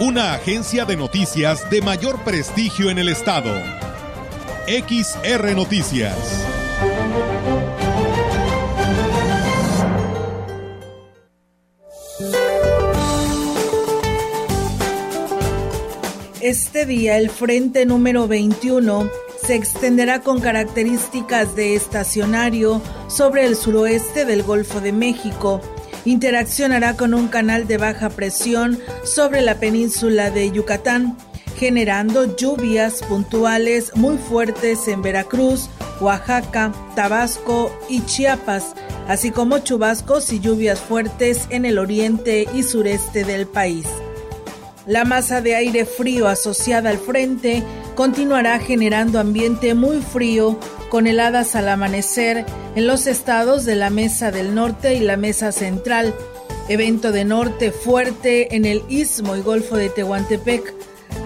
Una agencia de noticias de mayor prestigio en el estado. XR Noticias. Este día el frente número 21 se extenderá con características de estacionario sobre el suroeste del Golfo de México. Interaccionará con un canal de baja presión sobre la península de Yucatán, generando lluvias puntuales muy fuertes en Veracruz, Oaxaca, Tabasco y Chiapas, así como chubascos y lluvias fuertes en el oriente y sureste del país. La masa de aire frío asociada al frente continuará generando ambiente muy frío con heladas al amanecer en los estados de la Mesa del Norte y la Mesa Central, evento de norte fuerte en el Istmo y Golfo de Tehuantepec,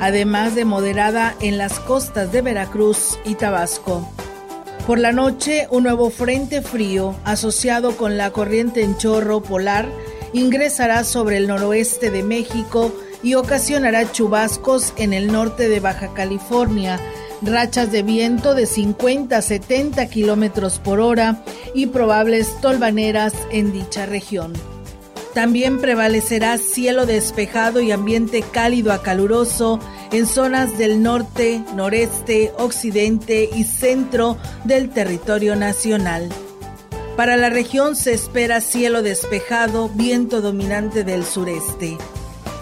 además de moderada en las costas de Veracruz y Tabasco. Por la noche, un nuevo frente frío asociado con la corriente en chorro polar ingresará sobre el noroeste de México y ocasionará chubascos en el norte de Baja California, rachas de viento de 50 a 70 kilómetros por hora y probables tolvaneras en dicha región. También prevalecerá cielo despejado y ambiente cálido a caluroso en zonas del norte, noreste, occidente y centro del territorio nacional. Para la región se espera cielo despejado, viento dominante del sureste.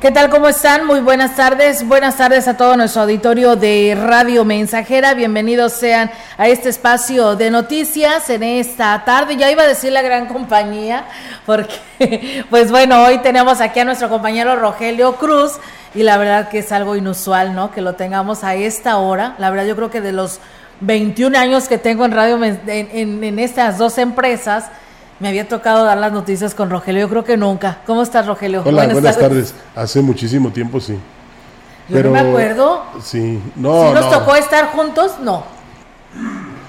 ¿Qué tal? ¿Cómo están? Muy buenas tardes. Buenas tardes a todo nuestro auditorio de Radio Mensajera. Bienvenidos sean a este espacio de noticias en esta tarde. Ya iba a decir la gran compañía, porque, pues bueno, hoy tenemos aquí a nuestro compañero Rogelio Cruz y la verdad que es algo inusual, ¿no? Que lo tengamos a esta hora. La verdad yo creo que de los 21 años que tengo en radio en, en, en estas dos empresas, me había tocado dar las noticias con Rogelio, yo creo que nunca. ¿Cómo estás, Rogelio? Hola, buenas, tardes. Hace muchísimo tiempo, sí. Yo Pero, no me acuerdo. Sí, no. ¿Sí nos tocó estar juntos? No.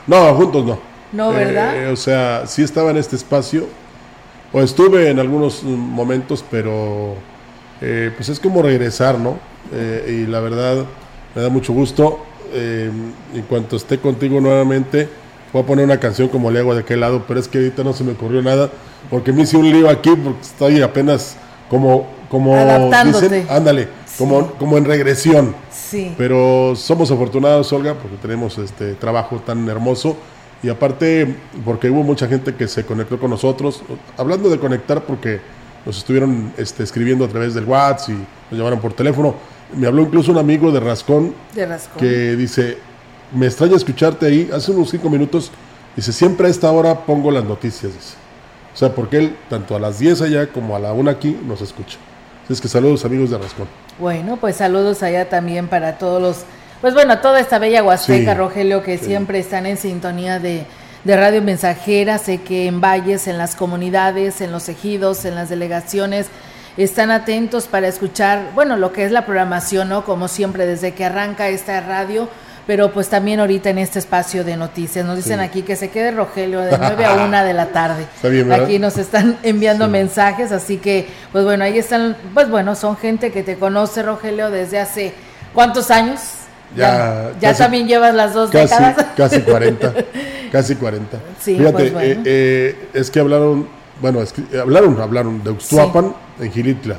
No, juntos no. No, ¿verdad? Eh, o sea, sí estaba en este espacio, o estuve en algunos momentos, pero eh, pues es como regresar, ¿no? Eh, y la verdad, me da mucho gusto. en cuanto esté contigo nuevamente, Voy a poner una canción como le hago de aquel lado, pero es que ahorita no se me ocurrió nada, porque me hice un lío aquí, porque estoy apenas como, como dicen, ándale, como, como en regresión. Sí. Pero somos afortunados, Olga, porque tenemos este trabajo tan hermoso. Y aparte, porque hubo mucha gente que se conectó con nosotros. Hablando de conectar, porque nos estuvieron este, escribiendo a través del WhatsApp y nos llamaron por teléfono. Me habló incluso un amigo de Rascón, de Rascón. que dice, me extraña escucharte ahí, hace unos cinco minutos, dice, siempre a esta hora pongo las noticias, dice. O sea, porque él, tanto a las 10 allá como a la 1 aquí, nos escucha. Así es que saludos amigos de Rascón. Bueno, pues saludos allá también para todos los, pues bueno, toda esta bella Huasteca, Rogelio, que siempre están en sintonía de, de Radio Mensajera. Sé que en valles, en las comunidades, en los ejidos, en las delegaciones, están atentos para escuchar, bueno, lo que es la programación, ¿no? Como siempre, desde que arranca esta radio pero pues también ahorita en este espacio de noticias. Nos dicen aquí que se quede Rogelio de 9 a 1 de la tarde. aquí nos están enviando mensajes, así que pues bueno, ahí están, pues bueno, son gente que te conoce Rogelio desde hace ¿cuántos años? Ya, ya, también llevas las dos casi, décadas. Casi 40, casi 40. Sí, Fíjate, pues bueno. eh, eh, es que hablaron, bueno, es que hablaron, hablaron de Uxtuapan en Gilitla,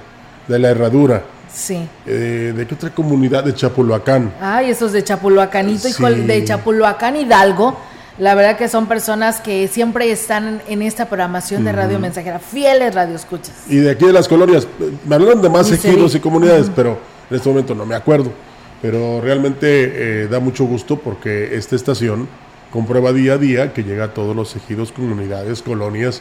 de la herradura, Sí. Eh, ¿De qué otra comunidad? De Chapulhuacán. Ay, esos de Chapulhuacanito, Sí. hijo, de Chapulhuacán Hidalgo. La verdad que son personas que siempre están en esta programación de Radio Mensajera, fieles radioescuchas. Y de aquí de las colonias, me hablaron de más ejidos y comunidades, pero en este momento no me acuerdo. Pero realmente eh, da mucho gusto porque esta estación comprueba día a día que llega a todos los ejidos, comunidades, colonias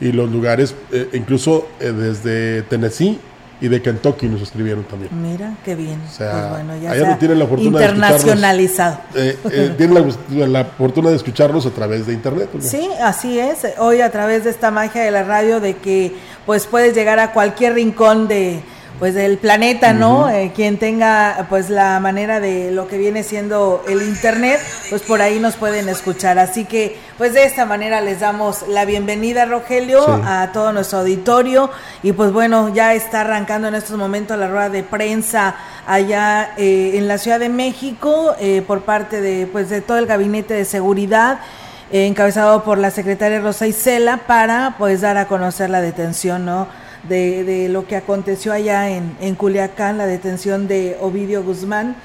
y los lugares, eh, incluso eh, desde Tennessee y de Kentucky nos escribieron también. Mira, qué bien. O sea, pues bueno, ya allá no tienen la fortuna internacionalizado. De eh, eh, tienen la, fortuna de escucharnos a través de internet. Sí, así es. Hoy a través de esta magia de la radio de que pues puedes llegar a cualquier rincón de pues del planeta, ¿no? Eh, quien tenga pues la manera de lo que viene siendo el internet, pues por ahí nos pueden escuchar. Así que pues de esta manera les damos la bienvenida, Rogelio, a todo nuestro auditorio y pues bueno, ya está arrancando en estos momentos la rueda de prensa allá eh, en la Ciudad de México eh, por parte de pues de todo el gabinete de seguridad encabezado por la secretaria Rosa Isela para pues dar a conocer la detención, ¿no? De, de lo que aconteció allá en, en Culiacán, la detención de Ovidio Guzmán.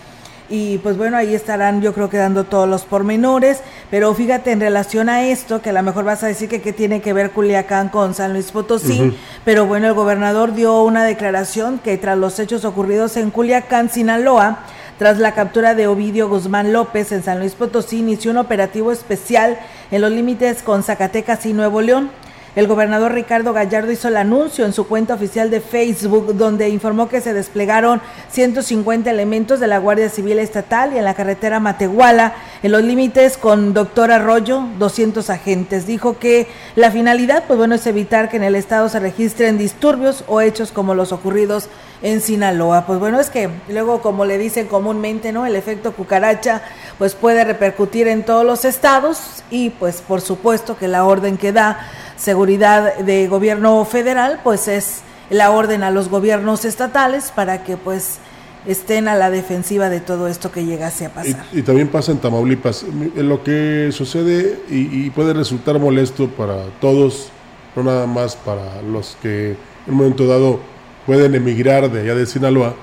Y pues bueno, ahí estarán yo creo que dando todos los pormenores, pero fíjate en relación a esto, que a lo mejor vas a decir que qué tiene que ver Culiacán con San Luis Potosí, pero bueno, el gobernador dio una declaración que tras los hechos ocurridos en Culiacán, Sinaloa, tras la captura de Ovidio Guzmán López en San Luis Potosí, inició un operativo especial en los límites con Zacatecas y Nuevo León. El gobernador Ricardo Gallardo hizo el anuncio en su cuenta oficial de Facebook, donde informó que se desplegaron 150 elementos de la Guardia Civil Estatal y en la carretera Matehuala, en los límites con Doctor Arroyo, 200 agentes. Dijo que la finalidad, pues bueno, es evitar que en el estado se registren disturbios o hechos como los ocurridos en Sinaloa. Pues bueno, es que luego, como le dicen comúnmente, ¿no? El efecto cucaracha, pues puede repercutir en todos los estados y pues por supuesto que la orden que da seguridad de gobierno federal, pues es la orden a los gobiernos estatales para que pues estén a la defensiva de todo esto que llegase a pasar. Y, también pasa en Tamaulipas. Lo que sucede y, puede resultar molesto para todos, no nada más para los que en un momento dado pueden emigrar de allá de Sinaloa,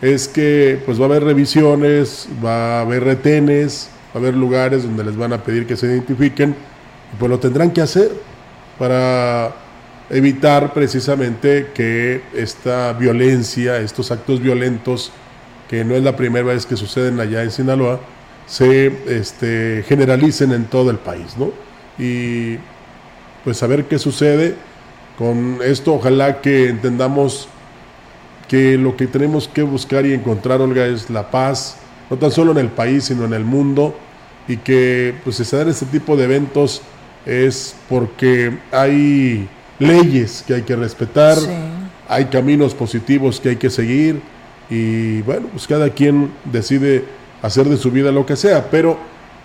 es que pues va a haber revisiones, va a haber retenes, va a haber lugares donde les van a pedir que se identifiquen, y pues lo tendrán que hacer para evitar precisamente que esta violencia, estos actos violentos, que no es la primera vez que suceden allá en Sinaloa, se este, generalicen en todo el país, ¿no? Y pues a ver qué sucede con esto, ojalá que entendamos que lo que tenemos que buscar y encontrar, Olga, es la paz, no tan solo en el país, sino en el mundo, y que pues se dan este tipo de eventos es porque hay leyes que hay que respetar, hay caminos positivos que hay que seguir y bueno, pues cada quien decide hacer de su vida lo que sea, pero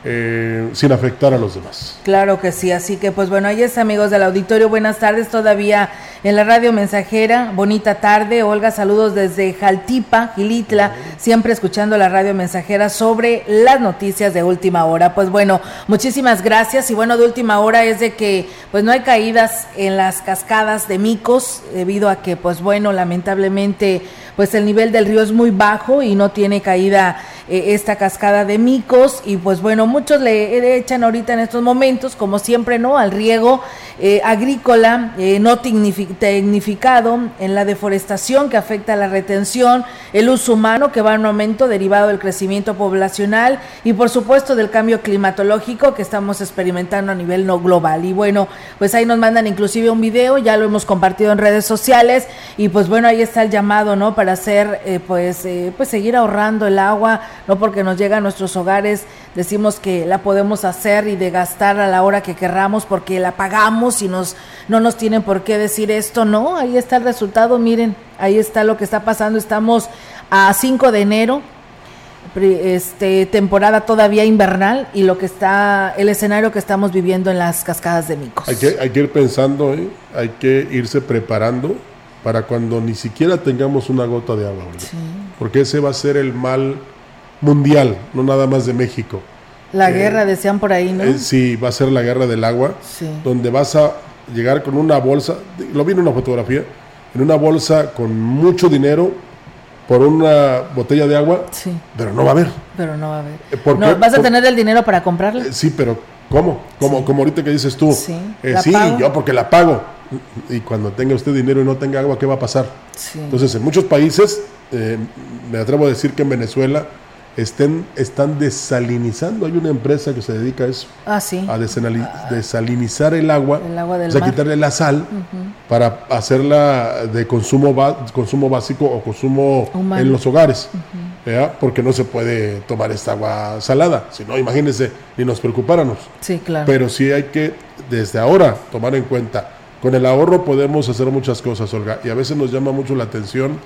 eh, sin afectar a los demás. Claro que sí, así que pues bueno, ahí es amigos del auditorio, buenas tardes todavía en la radio mensajera, bonita tarde, Olga, saludos desde Jaltipa, Gilitla, siempre escuchando la radio mensajera sobre las noticias de última hora. Pues bueno, muchísimas gracias. Y bueno, de última hora es de que pues no hay caídas en las cascadas de Micos debido a que pues bueno, lamentablemente pues el nivel del río es muy bajo y no tiene caída eh, esta cascada de micos. Y pues bueno, muchos le echan ahorita en estos momentos, como siempre, ¿no? Al riego eh, agrícola eh, no tecnificado, en la deforestación que afecta a la retención, el uso humano que va en aumento derivado del crecimiento poblacional y por supuesto del cambio climatológico que estamos experimentando a nivel no global. Y bueno, pues ahí nos mandan inclusive un video, ya lo hemos compartido en redes sociales y pues bueno, ahí está el llamado, ¿no? Para hacer, pues, pues seguir ahorrando el agua, no porque nos llega a nuestros hogares, decimos que la podemos hacer y de gastar a la hora que querramos porque la pagamos y nos, no nos tienen por qué decir esto, no, ahí está el resultado, miren, ahí está lo que está pasando, estamos a 5 de enero, este temporada todavía invernal y lo que está el escenario que estamos viviendo en las cascadas de Micos. Hay que, hay que ir pensando, ¿eh? hay que irse preparando para cuando ni siquiera tengamos una gota de agua, porque ese va a ser el mal mundial, no nada más de México. La eh, guerra, decían por ahí, ¿no? Eh, sí, va a ser la guerra del agua, donde vas a llegar con una bolsa, lo vi en una fotografía, en una bolsa con mucho dinero por una botella de agua, pero no va a haber. Pero no va a haber. Eh, ¿Vas a tener el dinero para comprarla? sí, pero ¿Cómo? Como, como ahorita que dices tú. Sí, Eh, sí, yo porque la pago. Y cuando tenga usted dinero y no tenga agua, ¿qué va a pasar? Sí. Entonces, en muchos países, eh, me atrevo a decir que en Venezuela estén, están desalinizando. Hay una empresa que se dedica a eso, ah, sí. a desanali- desalinizar el agua, El agua del o sea, mar. quitarle la sal para hacerla de consumo, consumo básico o consumo Humano. en los hogares. Porque no se puede tomar esta agua salada. Si no, imagínense, ni nos preocupáramos. Sí, claro. Pero sí hay que, desde ahora, tomar en cuenta. Con el ahorro podemos hacer muchas cosas, Olga. Y a veces nos llama mucho la atención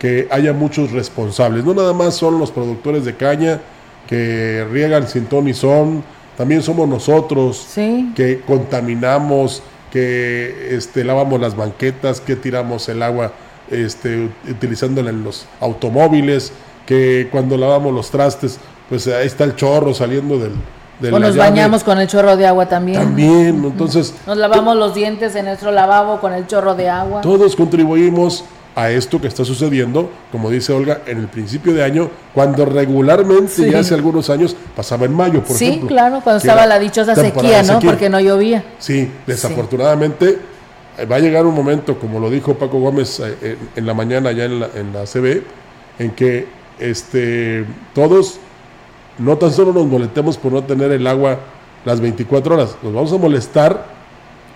que haya muchos responsables. No nada más son los productores de caña que riegan sin ton ni son. También somos nosotros Sí. que contaminamos, que este, lavamos las banquetas, que tiramos el agua este, utilizándola en los automóviles, que cuando lavamos los trastes, pues ahí está el chorro saliendo del... de o nos llave. bañamos con el chorro de agua también. También, entonces Nos lavamos los dientes en nuestro lavabo con el chorro de agua. todos contribuimos a esto que está sucediendo, como dice Olga, en el principio de año, cuando regularmente Sí. ya hace algunos años pasaba en mayo, por sí, ejemplo. claro, cuando estaba la dichosa sequía, ¿no? Porque no llovía. Sí, desafortunadamente eh, va a llegar un momento, como lo dijo Paco Gómez eh, en, en la mañana ya en la, en la CB, en que este, todos no tan solo nos molestemos por no tener el agua las 24 horas, nos vamos a molestar,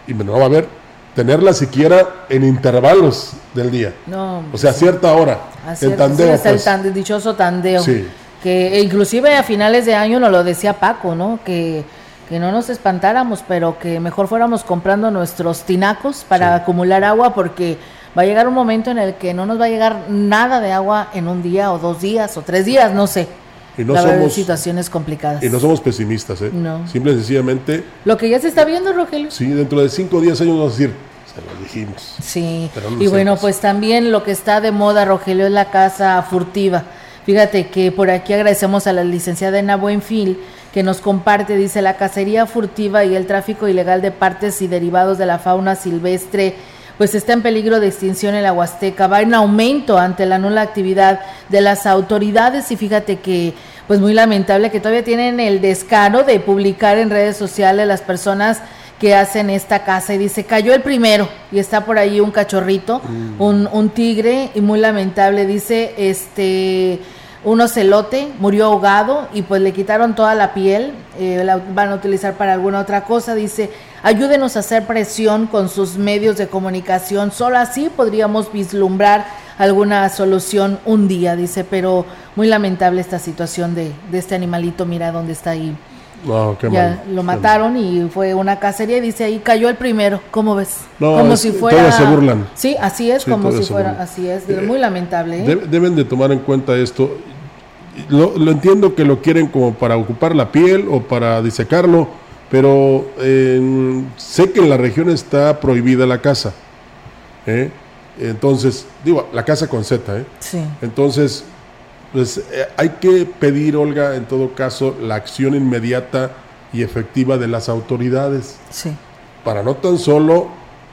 y me no va a ver, tenerla siquiera en intervalos del día. No, O sea, a cierta hora, es, tandeo. pues. el tan- dichoso tandeo. Sí. Que e inclusive a finales de año nos lo decía Paco, ¿no? Que, que no nos espantáramos, pero que mejor fuéramos comprando nuestros tinacos para Sí. acumular agua porque va a llegar un momento en el que no nos va a llegar nada de agua en un día o dos días o tres días, no sé. Y no somos- situaciones complicadas. Y no somos pesimistas, ¿eh? No. Simple y sencillamente, Lo que ya se está viendo, Rogelio. sí, dentro de 5 o 10 años vamos a decir, se lo dijimos. Sí, Pero no y bueno, hacemos. pues también lo que está de moda, Rogelio, es la casa furtiva. Fíjate que por aquí agradecemos a la licenciada Ena Buenfil que nos comparte, dice, la cacería furtiva y el tráfico ilegal de partes y derivados de la fauna silvestre pues está en peligro de extinción en la Huasteca, va en aumento ante la nula actividad de las autoridades y fíjate que pues muy lamentable que todavía tienen el descaro de publicar en redes sociales las personas que hacen esta casa. Y dice, cayó el primero y está por ahí un cachorrito, un, un tigre y muy lamentable, dice, este, un ocelote murió ahogado y pues le quitaron toda la piel, eh, la van a utilizar para alguna otra cosa, dice, ayúdenos a hacer presión con sus medios de comunicación, solo así podríamos vislumbrar alguna solución un día, dice, pero muy lamentable esta situación de, de este animalito, mira dónde está ahí. No, qué ya mal. lo mataron y fue una cacería y dice ahí cayó el primero, ¿cómo ves? No, como es- si fuera todavía se burlan. Sí, así es, Sí, como si fuera, así es, Eh, muy lamentable. ¿eh? Deb- deben de tomar en cuenta esto. Lo, lo entiendo que lo quieren como para ocupar la piel o para disecarlo, pero eh, sé que en la región está prohibida la caza. ¿eh? Entonces, digo, la caza con Z, ¿eh? Sí, Entonces, pues eh, hay que pedir, Olga, en todo caso, la acción inmediata y efectiva de las autoridades sí, para no tan solo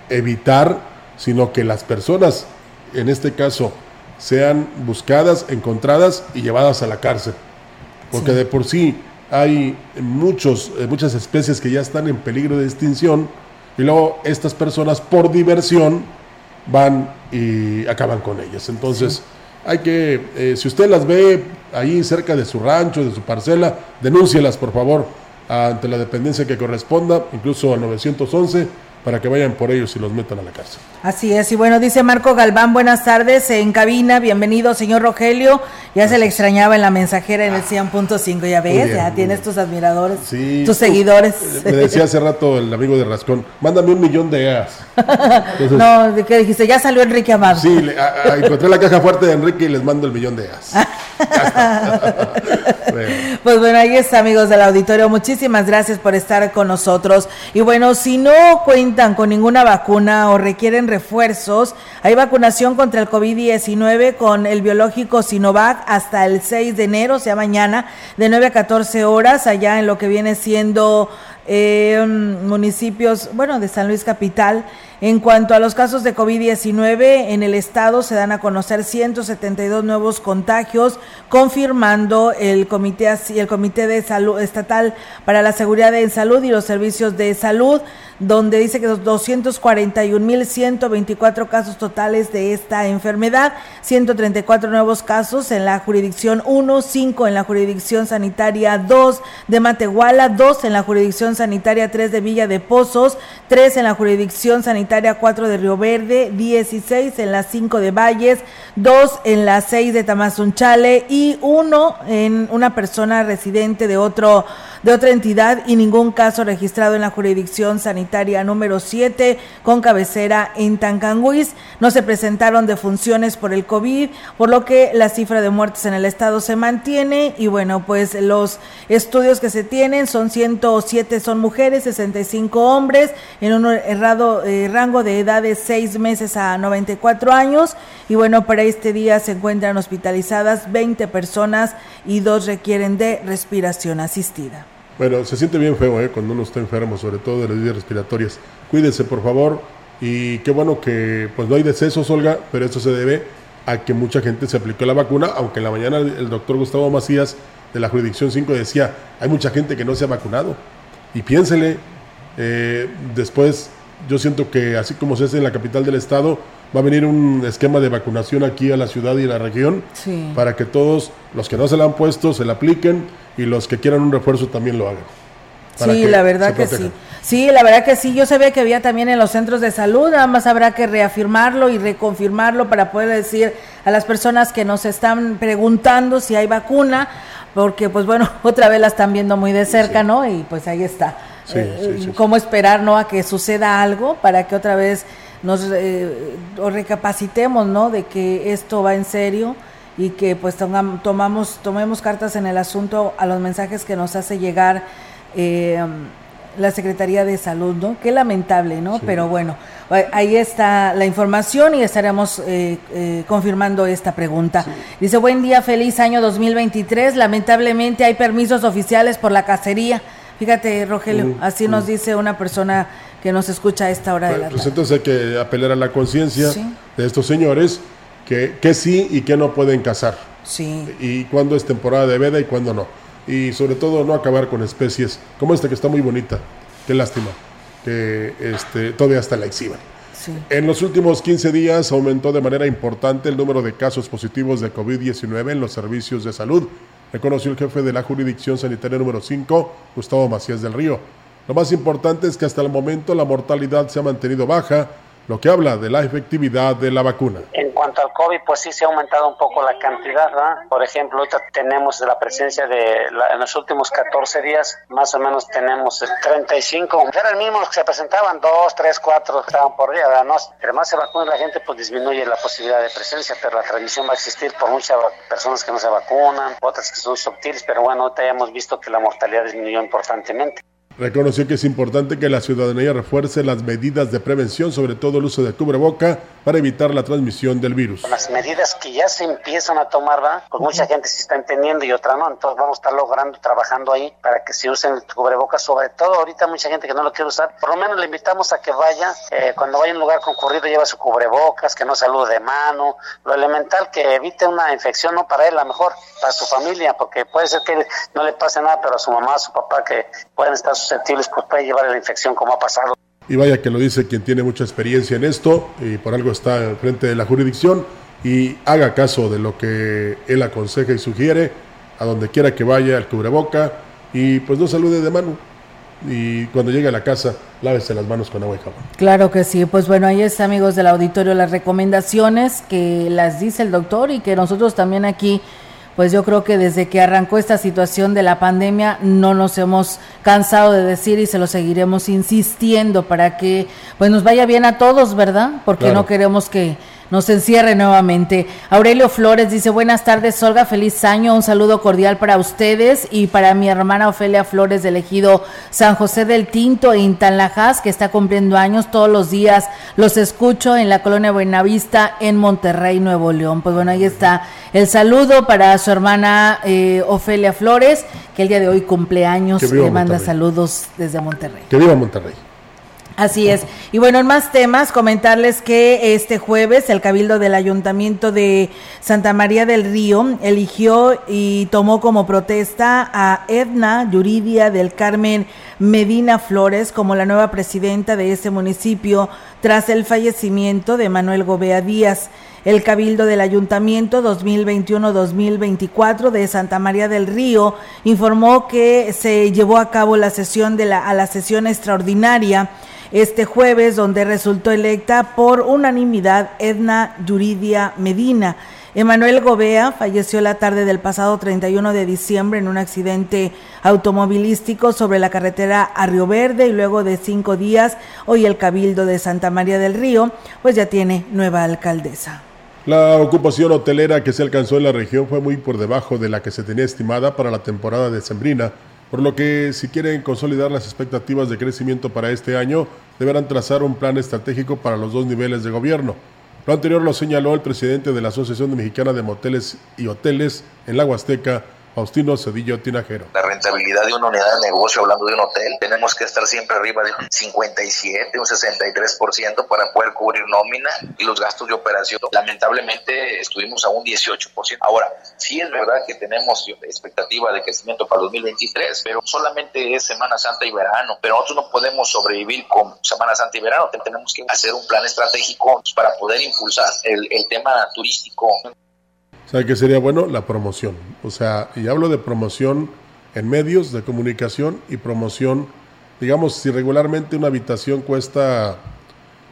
evitar, sino que las personas, en este caso, sean buscadas, encontradas y llevadas a la cárcel. Porque Sí. de por sí hay muchos, eh, muchas especies que ya están en peligro de extinción y luego estas personas por diversión van y acaban con ellas. Entonces, hay que, eh, si usted las ve ahí cerca de su rancho, de su parcela, denúncielas por favor ante la dependencia que corresponda, incluso al 911, para que vayan por ellos y los metan a la cárcel. así es. Y bueno, dice Marco Galván, buenas tardes en cabina, bienvenido señor Rogelio. Ya se le extrañaba en la mensajera en el 100.5, ya ves, bien, ya tienes tus admiradores, Sí. tus seguidores. Me decía hace rato el amigo de Rascón, mándame un millón de EAS. Entonces, no, ¿de qué dijiste? Ya salió Enrique Amado. Sí, le- a- a- encontré la caja fuerte de Enrique y les mando el millón de EAS. Bueno. Pues bueno, ahí está, amigos del auditorio. Muchísimas gracias por estar con nosotros. Y bueno, si no cuentan con ninguna vacuna o requieren refuerzos, hay vacunación contra el COVID-19 con el biológico Sinovac hasta el 6 de enero, o sea, mañana, de 9 a 14 horas, allá en lo que viene siendo eh, municipios, bueno, de San Luis Capital. En cuanto a los casos de COVID-19 en el estado, se dan a conocer 172 nuevos contagios, confirmando el comité, el comité de salud estatal para la seguridad en salud y los servicios de salud donde dice que 241.124 casos totales de esta enfermedad, 134 nuevos casos en la jurisdicción 1, 5 en la jurisdicción sanitaria 2 de Matehuala, 2 en la jurisdicción sanitaria 3 de Villa de Pozos, 3 en la jurisdicción sanitaria 4 de Río Verde, 16 en la 5 de Valles, 2 en la 6 de Tamazunchale y 1 en una persona residente de otro de otra entidad y ningún caso registrado en la jurisdicción sanitaria número 7 con cabecera en Tancanguis. No se presentaron defunciones por el COVID, por lo que la cifra de muertes en el estado se mantiene y bueno, pues los estudios que se tienen son 107 son mujeres, 65 hombres en un errado, eh, rango de edad de 6 meses a 94 años y bueno, para este día se encuentran hospitalizadas 20 personas y dos requieren de respiración asistida. Bueno, se siente bien feo ¿eh? cuando uno está enfermo, sobre todo de las vías respiratorias. Cuídese, por favor. Y qué bueno que pues no hay decesos, Olga, pero esto se debe a que mucha gente se aplicó la vacuna, aunque en la mañana el doctor Gustavo Macías de la jurisdicción 5 decía, hay mucha gente que no se ha vacunado. Y piénsele, eh, después yo siento que así como se hace en la capital del estado, va a venir un esquema de vacunación aquí a la ciudad y a la región para que todos los que no se la han puesto se la apliquen y los que quieran un refuerzo también lo hagan. Sí, la verdad que sí. Sí, la verdad que sí. Yo sabía que había también en los centros de salud, nada más habrá que reafirmarlo y reconfirmarlo para poder decir a las personas que nos están preguntando si hay vacuna, porque pues bueno, otra vez la están viendo muy de cerca, ¿no? Y pues ahí está. Eh, ¿Cómo esperar, no? A que suceda algo para que otra vez nos eh, recapacitemos, ¿no? De que esto va en serio y que pues tomamos, tomemos cartas en el asunto a los mensajes que nos hace llegar eh, la Secretaría de Salud, ¿no? Qué lamentable, ¿no? Pero bueno, ahí está la información y estaremos eh, eh, confirmando esta pregunta. Dice, buen día, feliz año 2023. Lamentablemente hay permisos oficiales por la cacería. Fíjate, Rogelio, así nos dice una persona que nos escucha a esta hora de la pues, tarde. Entonces hay que apelar a la conciencia de estos señores que, sí y que no pueden cazar. Sí. Y cuándo es temporada de veda y cuándo no. Y sobre todo no acabar con especies como esta que está muy bonita. Qué lástima que este, todavía hasta la exhiban. Sí. En los últimos 15 días aumentó de manera importante el número de casos positivos de COVID-19 en los servicios de salud, reconoció el jefe de la jurisdicción sanitaria número 5, Gustavo Macías del Río. Lo más importante es que hasta el momento la mortalidad se ha mantenido baja lo que habla de la efectividad de la vacuna. En cuanto al COVID, pues sí se ha aumentado un poco la cantidad, ¿verdad? Por ejemplo, ahorita tenemos la presencia de, en los últimos 14 días, más o menos tenemos 35, eran mismos los que se presentaban, 2, 3, 4 estaban por día, ¿verdad? No, pero más se vacuna la gente, pues disminuye la posibilidad de presencia, pero la transmisión va a existir por muchas personas que no se vacunan, otras que son subtiles, pero bueno, ahorita ya hemos visto que la mortalidad disminuyó importantemente. Reconoció que es importante que la ciudadanía refuerce las medidas de prevención, sobre todo el uso de cubreboca, para evitar la transmisión del virus. Las medidas que ya se empiezan a tomar, ¿va? pues mucha gente se está entendiendo y otra no, entonces vamos a estar logrando, trabajando ahí para que se usen el cubrebocas, sobre todo ahorita mucha gente que no lo quiere usar, por lo menos le invitamos a que vaya, eh, cuando vaya a un lugar concurrido lleva su cubrebocas, que no salude de mano, lo elemental que evite una infección, no para él, a lo mejor para su familia, porque puede ser que no le pase nada, pero a su mamá, a su papá, que pueden estar susceptibles, pues puede llevar la infección como ha pasado. Y vaya que lo dice quien tiene mucha experiencia en esto y por algo está al frente de la jurisdicción y haga caso de lo que él aconseja y sugiere, a donde quiera que vaya, al cubreboca y pues no salude de mano. Y cuando llegue a la casa, lávese las manos con agua y jabón. Claro que sí, pues bueno, ahí está, amigos del auditorio, las recomendaciones que las dice el doctor y que nosotros también aquí pues yo creo que desde que arrancó esta situación de la pandemia no nos hemos cansado de decir y se lo seguiremos insistiendo para que pues nos vaya bien a todos, ¿verdad? Porque no queremos que nos encierre nuevamente. Aurelio Flores dice, buenas tardes, Olga, feliz año, un saludo cordial para ustedes y para mi hermana Ofelia Flores del ejido San José del Tinto en Tanlajas, que está cumpliendo años todos los días. Los escucho en la colonia Buenavista en Monterrey, Nuevo León. Pues bueno, ahí está el saludo para su hermana eh, Ofelia Flores, que el día de hoy cumpleaños, le manda saludos desde Monterrey. Que viva Monterrey. Así es. Y bueno, en más temas, comentarles que este jueves el Cabildo del Ayuntamiento de Santa María del Río eligió y tomó como protesta a Edna Yuridia del Carmen Medina Flores como la nueva presidenta de ese municipio tras el fallecimiento de Manuel Gobea Díaz. El Cabildo del Ayuntamiento 2021-2024 de Santa María del Río informó que se llevó a cabo la sesión de la, a la sesión extraordinaria este jueves, donde resultó electa por unanimidad Edna Yuridia Medina. Emanuel Gobea falleció la tarde del pasado 31 de diciembre en un accidente automovilístico sobre la carretera a Río Verde y luego de cinco días, hoy el Cabildo de Santa María del Río, pues ya tiene nueva alcaldesa. La ocupación hotelera que se alcanzó en la región fue muy por debajo de la que se tenía estimada para la temporada de Sembrina por lo que si quieren consolidar las expectativas de crecimiento para este año, deberán trazar un plan estratégico para los dos niveles de gobierno. Lo anterior lo señaló el presidente de la Asociación Mexicana de Moteles y Hoteles en la Huasteca, Faustino Cedillo Tinajero. La rentabilidad de una unidad de negocio, hablando de un hotel, tenemos que estar siempre arriba de un 57, un 63% para poder cubrir nómina y los gastos de operación. Lamentablemente estuvimos a un 18%. Ahora, sí es verdad que tenemos expectativa de crecimiento para 2023, pero solamente es Semana Santa y verano. Pero nosotros no podemos sobrevivir con Semana Santa y verano. Tenemos que hacer un plan estratégico para poder impulsar el, el tema turístico. ¿Sabe qué sería bueno? La promoción. O sea, y hablo de promoción en medios de comunicación y promoción, digamos, si regularmente una habitación cuesta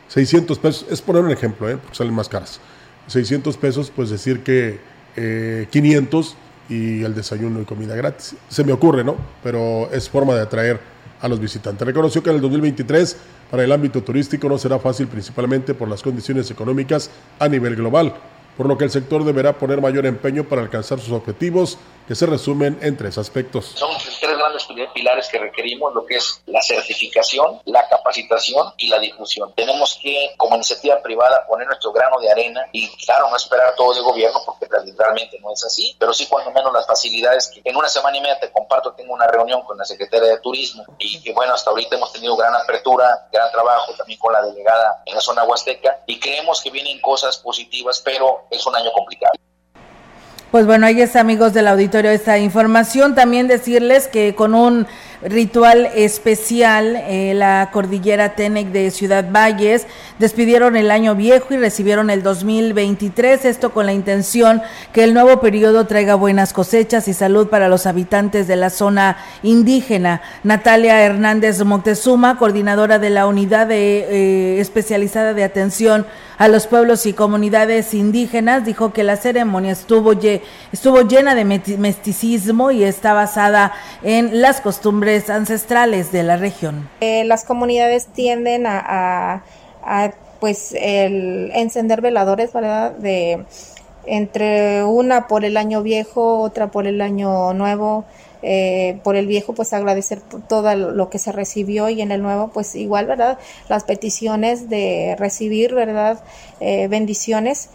600 pesos, es poner un ejemplo, ¿eh? porque salen más caras. 600 pesos, pues decir que 500 eh, y el desayuno y comida gratis. Se me ocurre, ¿no? Pero es forma de atraer a los visitantes. Reconoció que en el 2023 para el ámbito turístico no será fácil principalmente por las condiciones económicas a nivel global por lo que el sector deberá poner mayor empeño para alcanzar sus objetivos, que se resumen en tres aspectos. Son tres grandes pilares que requerimos, lo que es la certificación, la capacitación y la difusión. Tenemos que, como iniciativa privada, poner nuestro grano de arena y, claro, no esperar todo del gobierno, porque realmente no es así, pero sí cuando menos las facilidades que en una semana y media te comparto, tengo una reunión con la Secretaría de Turismo y que, bueno, hasta ahorita hemos tenido gran apertura, gran trabajo también con la delegada en la zona huasteca y creemos que vienen cosas positivas, pero es un año complicado. Pues bueno, ahí está amigos del auditorio esta información. También decirles que con un ritual especial, eh, la cordillera Tenec de Ciudad Valles despidieron el año viejo y recibieron el 2023, esto con la intención que el nuevo periodo traiga buenas cosechas y salud para los habitantes de la zona indígena. Natalia Hernández Montezuma, coordinadora de la unidad eh, especializada de atención a los pueblos y comunidades indígenas, dijo que la ceremonia estuvo, estuvo llena de mesticismo y está basada en las costumbres ancestrales de la región. Eh, las comunidades tienden a, pues el encender veladores, ¿verdad? De entre una por el año viejo, otra por el año nuevo. Eh, por el viejo, pues agradecer todo lo que se recibió y en el nuevo, pues igual, ¿verdad? Las peticiones de recibir, ¿verdad? Eh, bendiciones.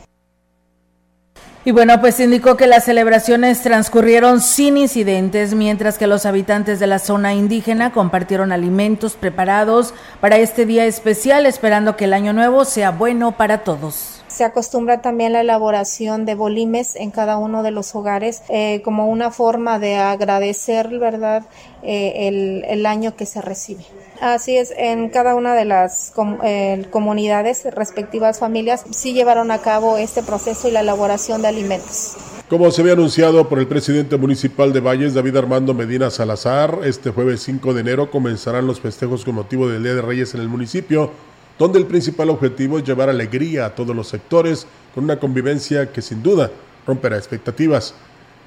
Y bueno, pues indicó que las celebraciones transcurrieron sin incidentes, mientras que los habitantes de la zona indígena compartieron alimentos preparados para este día especial, esperando que el año nuevo sea bueno para todos. Se acostumbra también la elaboración de bolimes en cada uno de los hogares eh, como una forma de agradecer, ¿verdad?, eh, el, año que se recibe. Así es, en cada una de las eh, comunidades, respectivas familias, sí llevaron a cabo este proceso y la elaboración de alimentos. Como se había anunciado por el presidente municipal de Valles, David Armando Medina Salazar, este jueves 5 de enero comenzarán los festejos con motivo del Día de Reyes en el municipio donde el principal objetivo es llevar alegría a todos los sectores con una convivencia que sin duda romperá expectativas.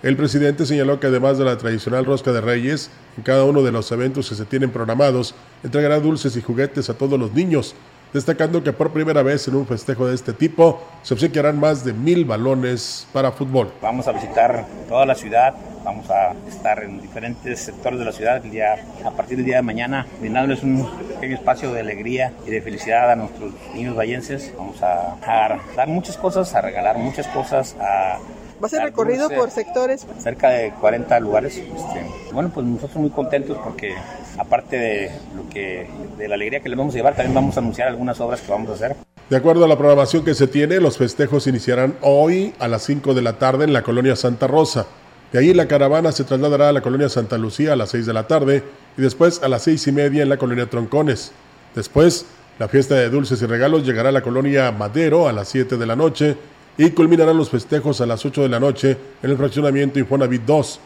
El presidente señaló que además de la tradicional rosca de reyes, en cada uno de los eventos que se tienen programados, entregará dulces y juguetes a todos los niños. destacando que por primera vez en un festejo de este tipo se obsequiarán más de mil balones para fútbol. Vamos a visitar toda la ciudad, vamos a estar en diferentes sectores de la ciudad el día, a partir del día de mañana, brindándoles un pequeño espacio de alegría y de felicidad a nuestros niños vallenses. Vamos a, a dar muchas cosas, a regalar muchas cosas, a ¿Va a ser recorrido por sectores? Cerca de 40 lugares. Este, bueno, pues nosotros muy contentos porque aparte de lo que de la alegría que les vamos a llevar, también vamos a anunciar algunas obras que vamos a hacer. De acuerdo a la programación que se tiene, los festejos iniciarán hoy a las 5 de la tarde en la colonia Santa Rosa. De ahí la caravana se trasladará a la colonia Santa Lucía a las 6 de la tarde y después a las seis y media en la colonia Troncones. Después, la fiesta de dulces y regalos llegará a la colonia Madero a las 7 de la noche y culminarán los festejos a las 8 de la noche en el fraccionamiento Infonavit 2,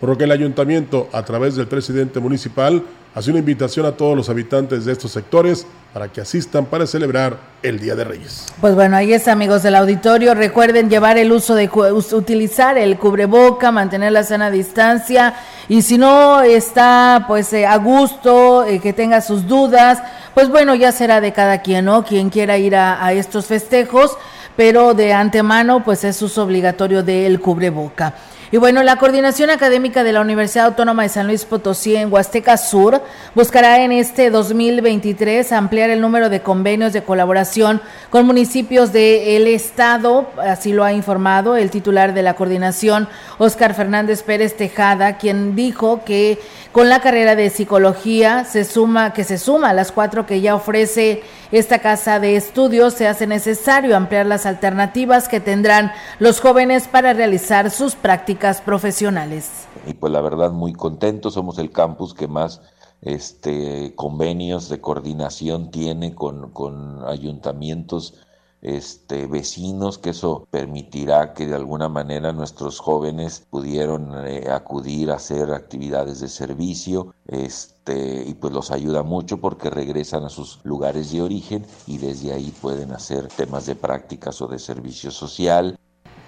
por lo que el ayuntamiento, a través del presidente municipal, hace una invitación a todos los habitantes de estos sectores para que asistan para celebrar el Día de Reyes. Pues bueno, ahí es amigos del auditorio, recuerden llevar el uso de utilizar el cubreboca, mantener la sana distancia y si no está pues eh, a gusto, eh, que tenga sus dudas, pues bueno, ya será de cada quien, ¿no? Quien quiera ir a, a estos festejos pero de antemano pues es uso obligatorio del cubreboca. Y bueno, la Coordinación Académica de la Universidad Autónoma de San Luis Potosí en Huasteca Sur buscará en este 2023 ampliar el número de convenios de colaboración con municipios del Estado, así lo ha informado el titular de la coordinación, Óscar Fernández Pérez Tejada, quien dijo que con la carrera de psicología se suma, que se suma a las cuatro que ya ofrece esta casa de estudios, se hace necesario ampliar las alternativas que tendrán los jóvenes para realizar sus prácticas profesionales. Y pues la verdad muy contentos, somos el campus que más este, convenios de coordinación tiene con, con ayuntamientos este, vecinos, que eso permitirá que de alguna manera nuestros jóvenes pudieron eh, acudir a hacer actividades de servicio, este, y pues los ayuda mucho porque regresan a sus lugares de origen y desde ahí pueden hacer temas de prácticas o de servicio social.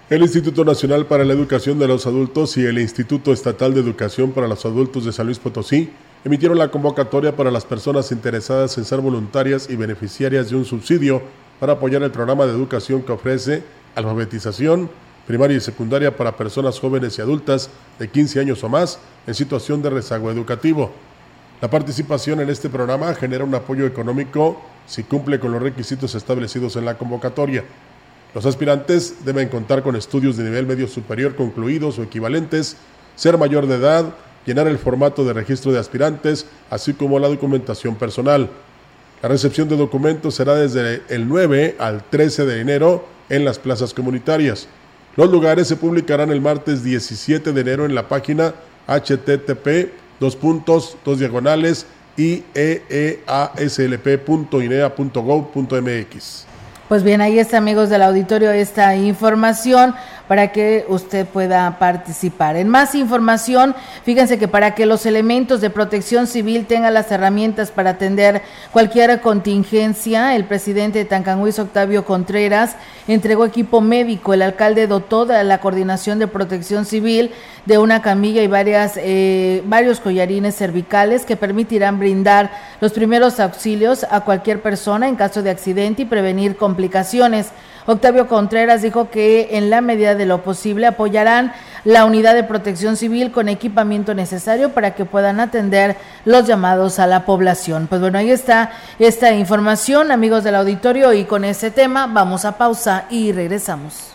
El Instituto Nacional para la Educación de los Adultos y el Instituto Estatal de Educación para los Adultos de San Luis Potosí emitieron la convocatoria para las personas interesadas en ser voluntarias y beneficiarias de un subsidio para apoyar el programa de educación que ofrece alfabetización primaria y secundaria para personas jóvenes y adultas de 15 años o más en situación de rezago educativo. La participación en este programa genera un apoyo económico si cumple con los requisitos establecidos en la convocatoria. Los aspirantes deben contar con estudios de nivel medio superior concluidos o equivalentes, ser mayor de edad, llenar el formato de registro de aspirantes, así como la documentación personal. La recepción de documentos será desde el 9 al 13 de enero en las plazas comunitarias. Los lugares se publicarán el martes 17 de enero en la página http dos. Pues bien, ahí está amigos del auditorio esta información para que usted pueda participar. En más información, fíjense que para que los elementos de protección civil tengan las herramientas para atender cualquier contingencia, el presidente de Tancanhuiz, Octavio Contreras, entregó equipo médico. El alcalde dotó de la coordinación de protección civil de una camilla y varias, eh, varios collarines cervicales que permitirán brindar los primeros auxilios a cualquier persona en caso de accidente y prevenir complicaciones. Octavio Contreras dijo que en la medida de lo posible apoyarán la unidad de protección civil con equipamiento necesario para que puedan atender los llamados a la población. Pues bueno, ahí está esta información, amigos del auditorio, y con ese tema vamos a pausa y regresamos.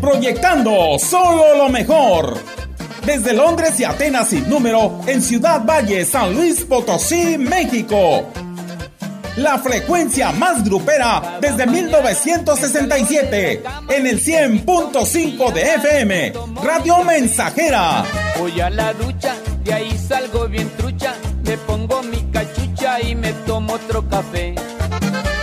Proyectando solo lo mejor. Desde Londres y Atenas sin número, en Ciudad Valle, San Luis Potosí, México. La frecuencia más grupera desde 1967 en el 100.5 de FM, Radio Mensajera. Voy a la ducha, de ahí salgo bien trucha, me pongo mi cachucha y me tomo otro café.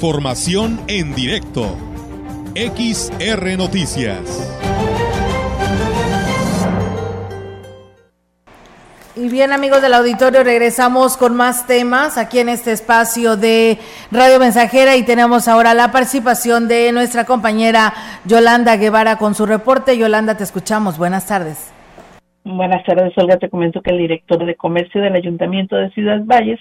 Información en directo. XR Noticias. Y bien amigos del auditorio, regresamos con más temas aquí en este espacio de Radio Mensajera y tenemos ahora la participación de nuestra compañera Yolanda Guevara con su reporte. Yolanda, te escuchamos. Buenas tardes. Buenas tardes, Olga. Te comento que el director de comercio del Ayuntamiento de Ciudad Valles,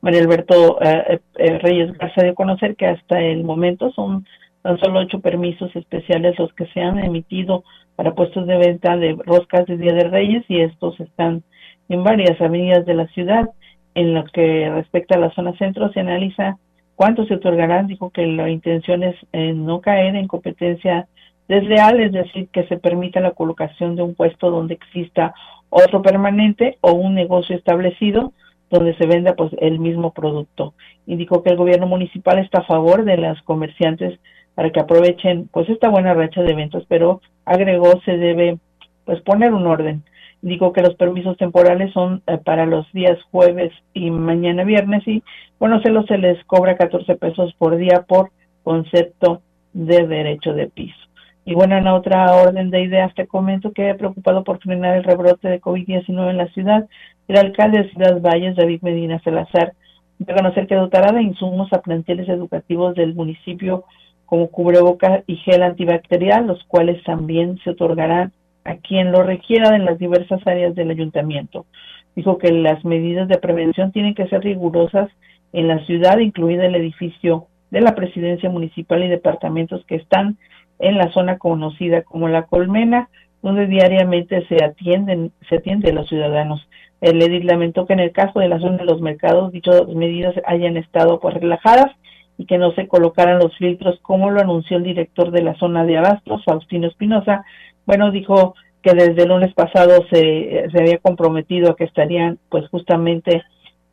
María Alberto eh, eh, Reyes Garza, dio a conocer que hasta el momento son tan solo ocho permisos especiales los que se han emitido para puestos de venta de roscas de Día de Reyes y estos están en varias avenidas de la ciudad. En lo que respecta a la zona centro, se analiza cuántos se otorgarán. Dijo que la intención es eh, no caer en competencia desleal, es decir, que se permita la colocación de un puesto donde exista otro permanente o un negocio establecido donde se venda pues el mismo producto. Indicó que el gobierno municipal está a favor de las comerciantes para que aprovechen pues esta buena racha de eventos, pero agregó se debe pues poner un orden. Digo que los permisos temporales son eh, para los días jueves y mañana viernes y bueno, se, los, se les cobra 14 pesos por día por concepto de derecho de piso. Y bueno, en otra orden de ideas te comento que preocupado por frenar el rebrote de COVID-19 en la ciudad, el alcalde de Ciudad Valles, David Medina Salazar, de conocer que dotará de insumos a planteles educativos del municipio como cubreboca y gel antibacterial, los cuales también se otorgarán a quien lo requiera en las diversas áreas del ayuntamiento. Dijo que las medidas de prevención tienen que ser rigurosas en la ciudad, incluida el edificio de la presidencia municipal y departamentos que están en la zona conocida como La Colmena, donde diariamente se atienden, se atiende los ciudadanos. El edil lamentó que en el caso de la zona de los mercados dichas medidas hayan estado pues relajadas y que no se colocaran los filtros como lo anunció el director de la zona de Abastos, Faustino Espinosa. Bueno, dijo que desde el lunes pasado se, se había comprometido a que estarían pues justamente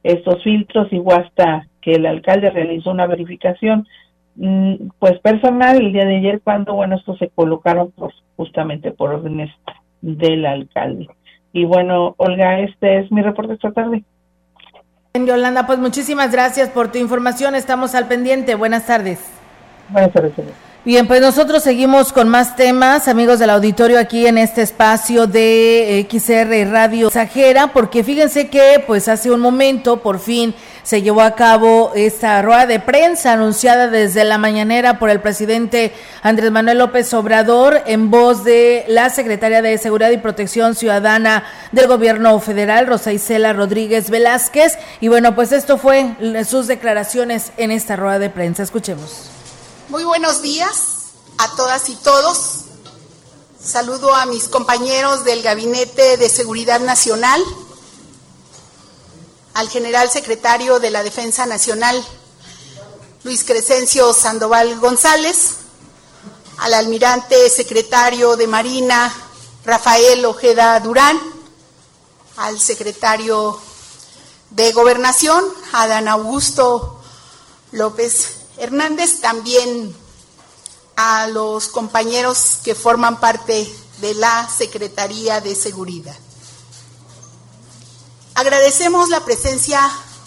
estos filtros y hasta que el alcalde realizó una verificación mm, pues personal el día de ayer cuando bueno estos se colocaron pues, justamente por órdenes del alcalde. Y bueno, Olga, este es mi reporte esta tarde. Yolanda, pues muchísimas gracias por tu información. Estamos al pendiente. Buenas tardes. Buenas tardes. Bien, pues nosotros seguimos con más temas, amigos del auditorio, aquí en este espacio de XR Radio Sajera, porque fíjense que pues hace un momento por fin se llevó a cabo esta rueda de prensa anunciada desde la mañanera por el presidente Andrés Manuel López Obrador en voz de la secretaria de Seguridad y Protección Ciudadana del Gobierno Federal, Rosa Isela Rodríguez Velázquez. Y bueno, pues esto fue sus declaraciones en esta rueda de prensa. Escuchemos. Muy buenos días. a todas y todos. Saludo a mis compañeros del Gabinete de Seguridad Nacional, al general secretario de la Defensa Nacional, Luis Crescencio Sandoval González, al almirante secretario de Marina, Rafael Ojeda Durán, al secretario de Gobernación, Adán Augusto López Hernández, también a los compañeros que forman parte de la Secretaría de Seguridad. Agradecemos la presencia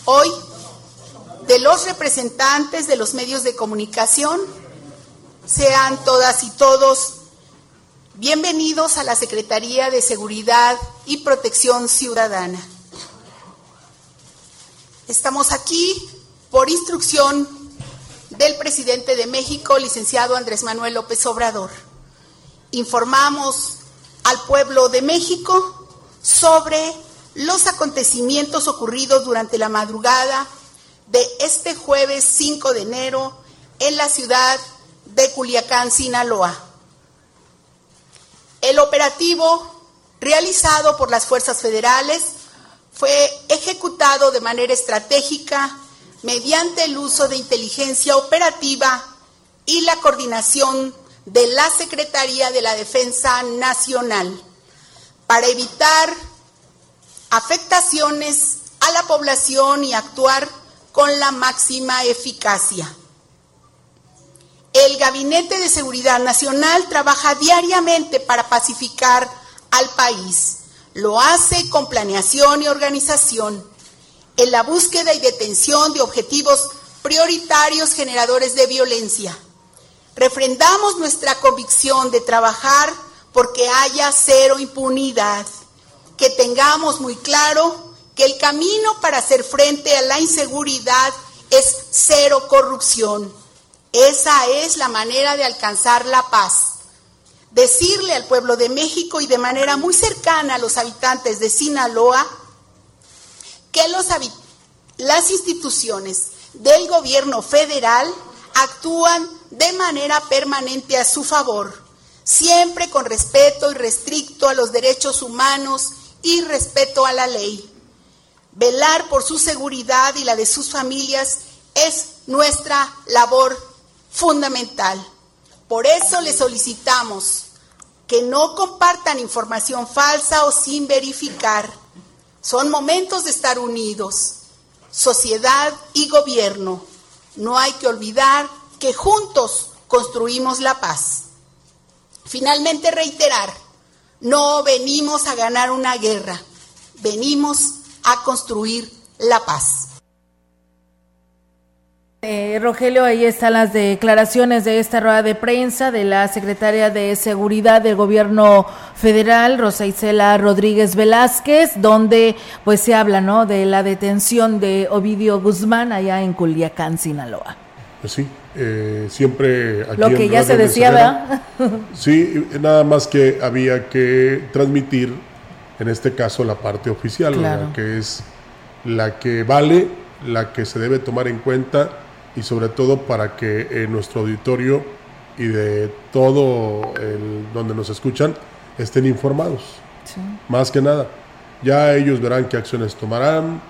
hoy de los representantes de los medios de comunicación. Sean todas y todos bienvenidos a la Secretaría de Seguridad y Protección Ciudadana. Estamos aquí por instrucción del presidente de México, licenciado Andrés Manuel López Obrador. Informamos al pueblo de México sobre los acontecimientos ocurridos durante la madrugada de este jueves 5 de enero en la ciudad de Culiacán, Sinaloa. El operativo realizado por las fuerzas federales fue ejecutado de manera estratégica mediante el uso de inteligencia operativa y la coordinación de la Secretaría de la Defensa Nacional para evitar afectaciones a la población y actuar con la máxima eficacia. El Gabinete de Seguridad Nacional trabaja diariamente para pacificar al país. Lo hace con planeación y organización en la búsqueda y detención de objetivos prioritarios generadores de violencia. Refrendamos nuestra convicción de trabajar porque haya cero impunidad, que tengamos muy claro que el camino para hacer frente a la inseguridad es cero corrupción. Esa es la manera de alcanzar la paz. Decirle al pueblo de México y de manera muy cercana a los habitantes de Sinaloa que los, las instituciones del gobierno federal actúan de manera permanente a su favor, siempre con respeto y restricto a los derechos humanos y respeto a la ley. Velar por su seguridad y la de sus familias es nuestra labor fundamental. Por eso le solicitamos que no compartan información falsa o sin verificar son momentos de estar unidos, sociedad y gobierno. No hay que olvidar que juntos construimos la paz. Finalmente reiterar, no venimos a ganar una guerra, venimos a construir la paz. Eh, Rogelio, ahí están las declaraciones de esta rueda de prensa de la secretaria de Seguridad del Gobierno Federal, Rosa Isela Rodríguez Velázquez, donde pues se habla, ¿no?, de la detención de Ovidio Guzmán allá en Culiacán, Sinaloa. Pues sí, eh, siempre aquí Lo que ya se decía, ¿verdad? sí, nada más que había que transmitir, en este caso, la parte oficial, que es la que vale, la que se debe tomar en cuenta y sobre todo para que eh, nuestro auditorio y de todo el, donde nos escuchan estén informados. Más que nada. Ya ellos verán qué acciones tomarán.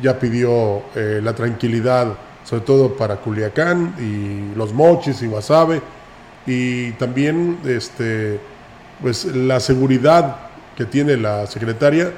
Ya pidió eh, la tranquilidad, sobre todo para Culiacán y los mochis y Guasave. Y también este, pues, la seguridad que tiene la secretaria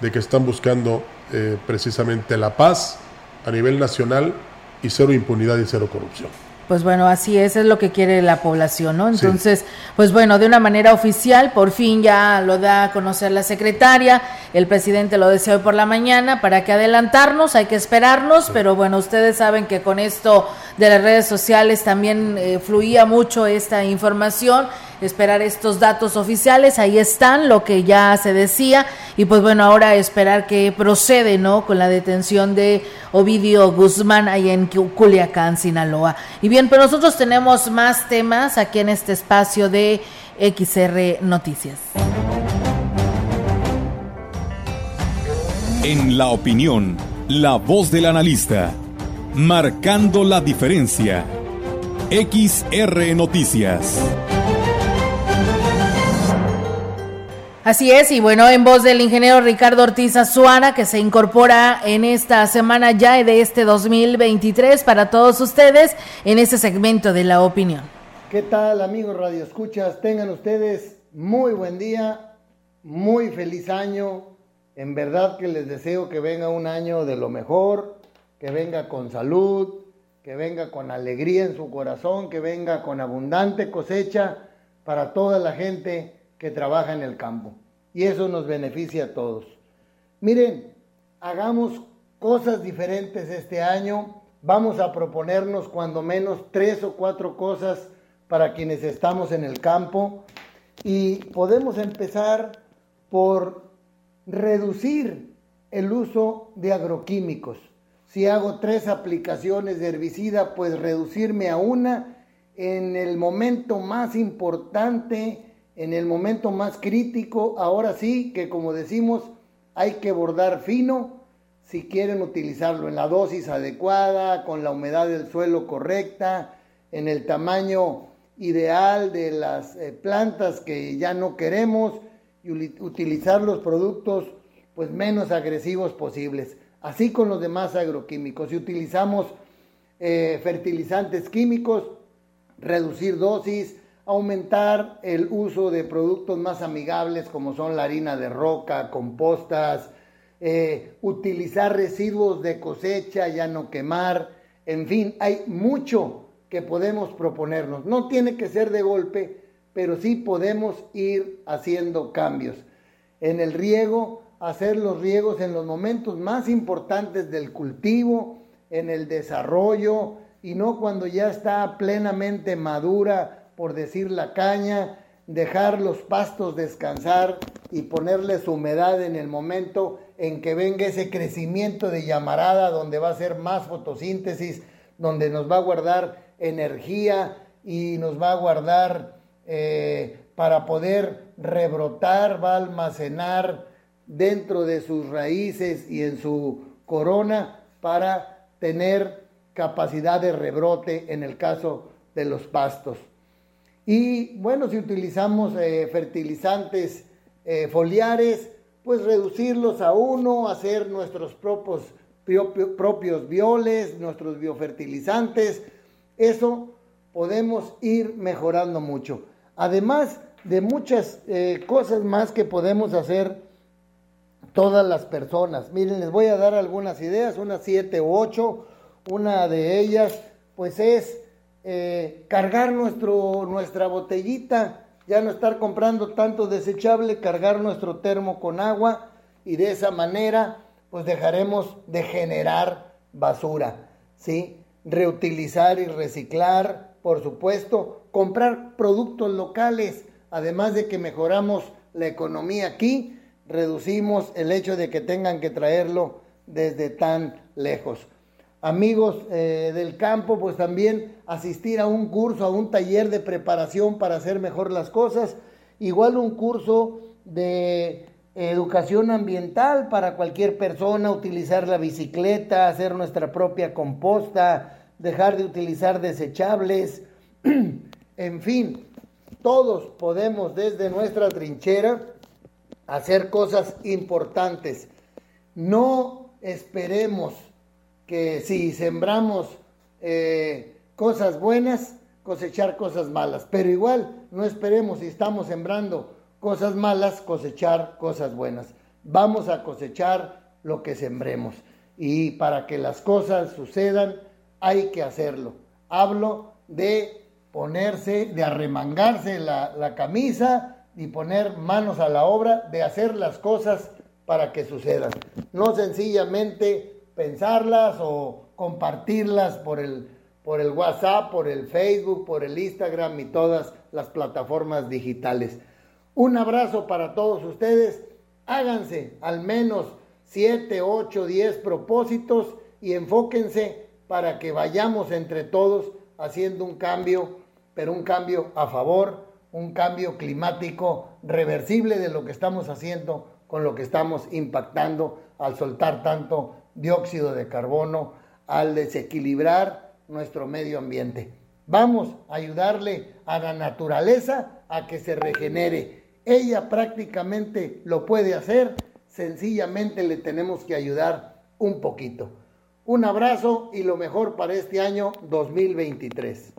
de que están buscando eh, precisamente la paz a nivel nacional y cero impunidad y cero corrupción. Pues bueno, así es, es lo que quiere la población, ¿no? Entonces, pues bueno, de una manera oficial, por fin ya lo da a conocer la secretaria, el presidente lo decía hoy por la mañana, para que adelantarnos, hay que esperarnos, pero bueno, ustedes saben que con esto de las redes sociales también eh, fluía mucho esta información esperar estos datos oficiales, ahí están, lo que ya se decía, y pues bueno, ahora esperar que procede, ¿no? Con la detención de Ovidio Guzmán ahí en Culiacán, Sinaloa. Y bien, pero nosotros tenemos más temas aquí en este espacio de XR Noticias. En la opinión, la voz del analista, marcando la diferencia XR Noticias. Así es, y bueno, en voz del ingeniero Ricardo Ortiz Azuara, que se incorpora en esta semana ya de este 2023 para todos ustedes en este segmento de la opinión. ¿Qué tal amigos Radio Escuchas? Tengan ustedes muy buen día, muy feliz año. En verdad que les deseo que venga un año de lo mejor, que venga con salud, que venga con alegría en su corazón, que venga con abundante cosecha para toda la gente que trabaja en el campo. Y eso nos beneficia a todos. Miren, hagamos cosas diferentes este año. Vamos a proponernos cuando menos tres o cuatro cosas para quienes estamos en el campo. Y podemos empezar por reducir el uso de agroquímicos. Si hago tres aplicaciones de herbicida, pues reducirme a una en el momento más importante en el momento más crítico, ahora sí que como decimos, hay que bordar fino si quieren utilizarlo en la dosis adecuada, con la humedad del suelo correcta, en el tamaño ideal de las eh, plantas que ya no queremos y utilizar los productos pues menos agresivos posibles. Así con los demás agroquímicos. Si utilizamos eh, fertilizantes químicos, reducir dosis, aumentar el uso de productos más amigables como son la harina de roca, compostas, eh, utilizar residuos de cosecha, ya no quemar, en fin, hay mucho que podemos proponernos. No tiene que ser de golpe, pero sí podemos ir haciendo cambios. En el riego, hacer los riegos en los momentos más importantes del cultivo, en el desarrollo, y no cuando ya está plenamente madura por decir la caña, dejar los pastos descansar y ponerles humedad en el momento en que venga ese crecimiento de llamarada donde va a ser más fotosíntesis, donde nos va a guardar energía y nos va a guardar eh, para poder rebrotar, va a almacenar dentro de sus raíces y en su corona para tener capacidad de rebrote en el caso de los pastos. Y bueno, si utilizamos eh, fertilizantes eh, foliares, pues reducirlos a uno, hacer nuestros propios, propios violes, nuestros biofertilizantes. Eso podemos ir mejorando mucho. Además de muchas eh, cosas más que podemos hacer todas las personas. Miren, les voy a dar algunas ideas, unas siete u ocho. Una de ellas, pues es eh, cargar nuestro, nuestra botellita, ya no estar comprando tanto desechable, cargar nuestro termo con agua y de esa manera pues dejaremos de generar basura, ¿sí? Reutilizar y reciclar, por supuesto, comprar productos locales, además de que mejoramos la economía aquí, reducimos el hecho de que tengan que traerlo desde tan lejos amigos eh, del campo, pues también asistir a un curso, a un taller de preparación para hacer mejor las cosas, igual un curso de educación ambiental para cualquier persona, utilizar la bicicleta, hacer nuestra propia composta, dejar de utilizar desechables, en fin, todos podemos desde nuestra trinchera hacer cosas importantes. No esperemos que si sembramos eh, cosas buenas, cosechar cosas malas. Pero igual, no esperemos si estamos sembrando cosas malas, cosechar cosas buenas. Vamos a cosechar lo que sembremos. Y para que las cosas sucedan, hay que hacerlo. Hablo de ponerse, de arremangarse la, la camisa y poner manos a la obra, de hacer las cosas para que sucedan. No sencillamente pensarlas o compartirlas por el, por el WhatsApp, por el Facebook, por el Instagram y todas las plataformas digitales. Un abrazo para todos ustedes. Háganse al menos 7, 8, 10 propósitos y enfóquense para que vayamos entre todos haciendo un cambio, pero un cambio a favor, un cambio climático reversible de lo que estamos haciendo con lo que estamos impactando al soltar tanto dióxido de carbono al desequilibrar nuestro medio ambiente. Vamos a ayudarle a la naturaleza a que se regenere. Ella prácticamente lo puede hacer, sencillamente le tenemos que ayudar un poquito. Un abrazo y lo mejor para este año 2023.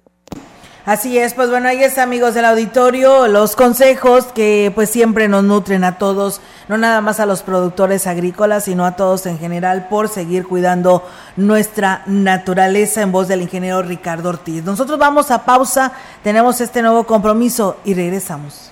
Así es, pues bueno, ahí es amigos del auditorio, los consejos que pues siempre nos nutren a todos, no nada más a los productores agrícolas, sino a todos en general por seguir cuidando nuestra naturaleza en voz del ingeniero Ricardo Ortiz. Nosotros vamos a pausa, tenemos este nuevo compromiso y regresamos.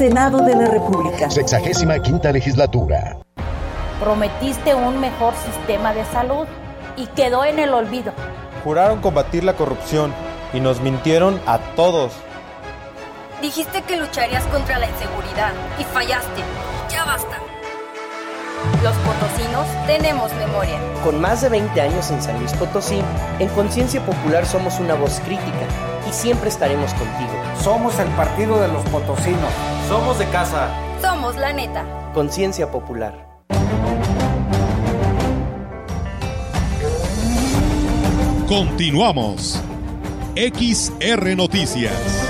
Senado de la República. Sexagésima quinta legislatura. Prometiste un mejor sistema de salud y quedó en el olvido. Juraron combatir la corrupción y nos mintieron a todos. Dijiste que lucharías contra la inseguridad y fallaste. Ya basta. Los potosinos tenemos memoria. Con más de 20 años en San Luis Potosí, en Conciencia Popular somos una voz crítica y siempre estaremos contigo. Somos el partido de los potosinos. Somos de casa. Somos la neta. Conciencia Popular. Continuamos. XR Noticias.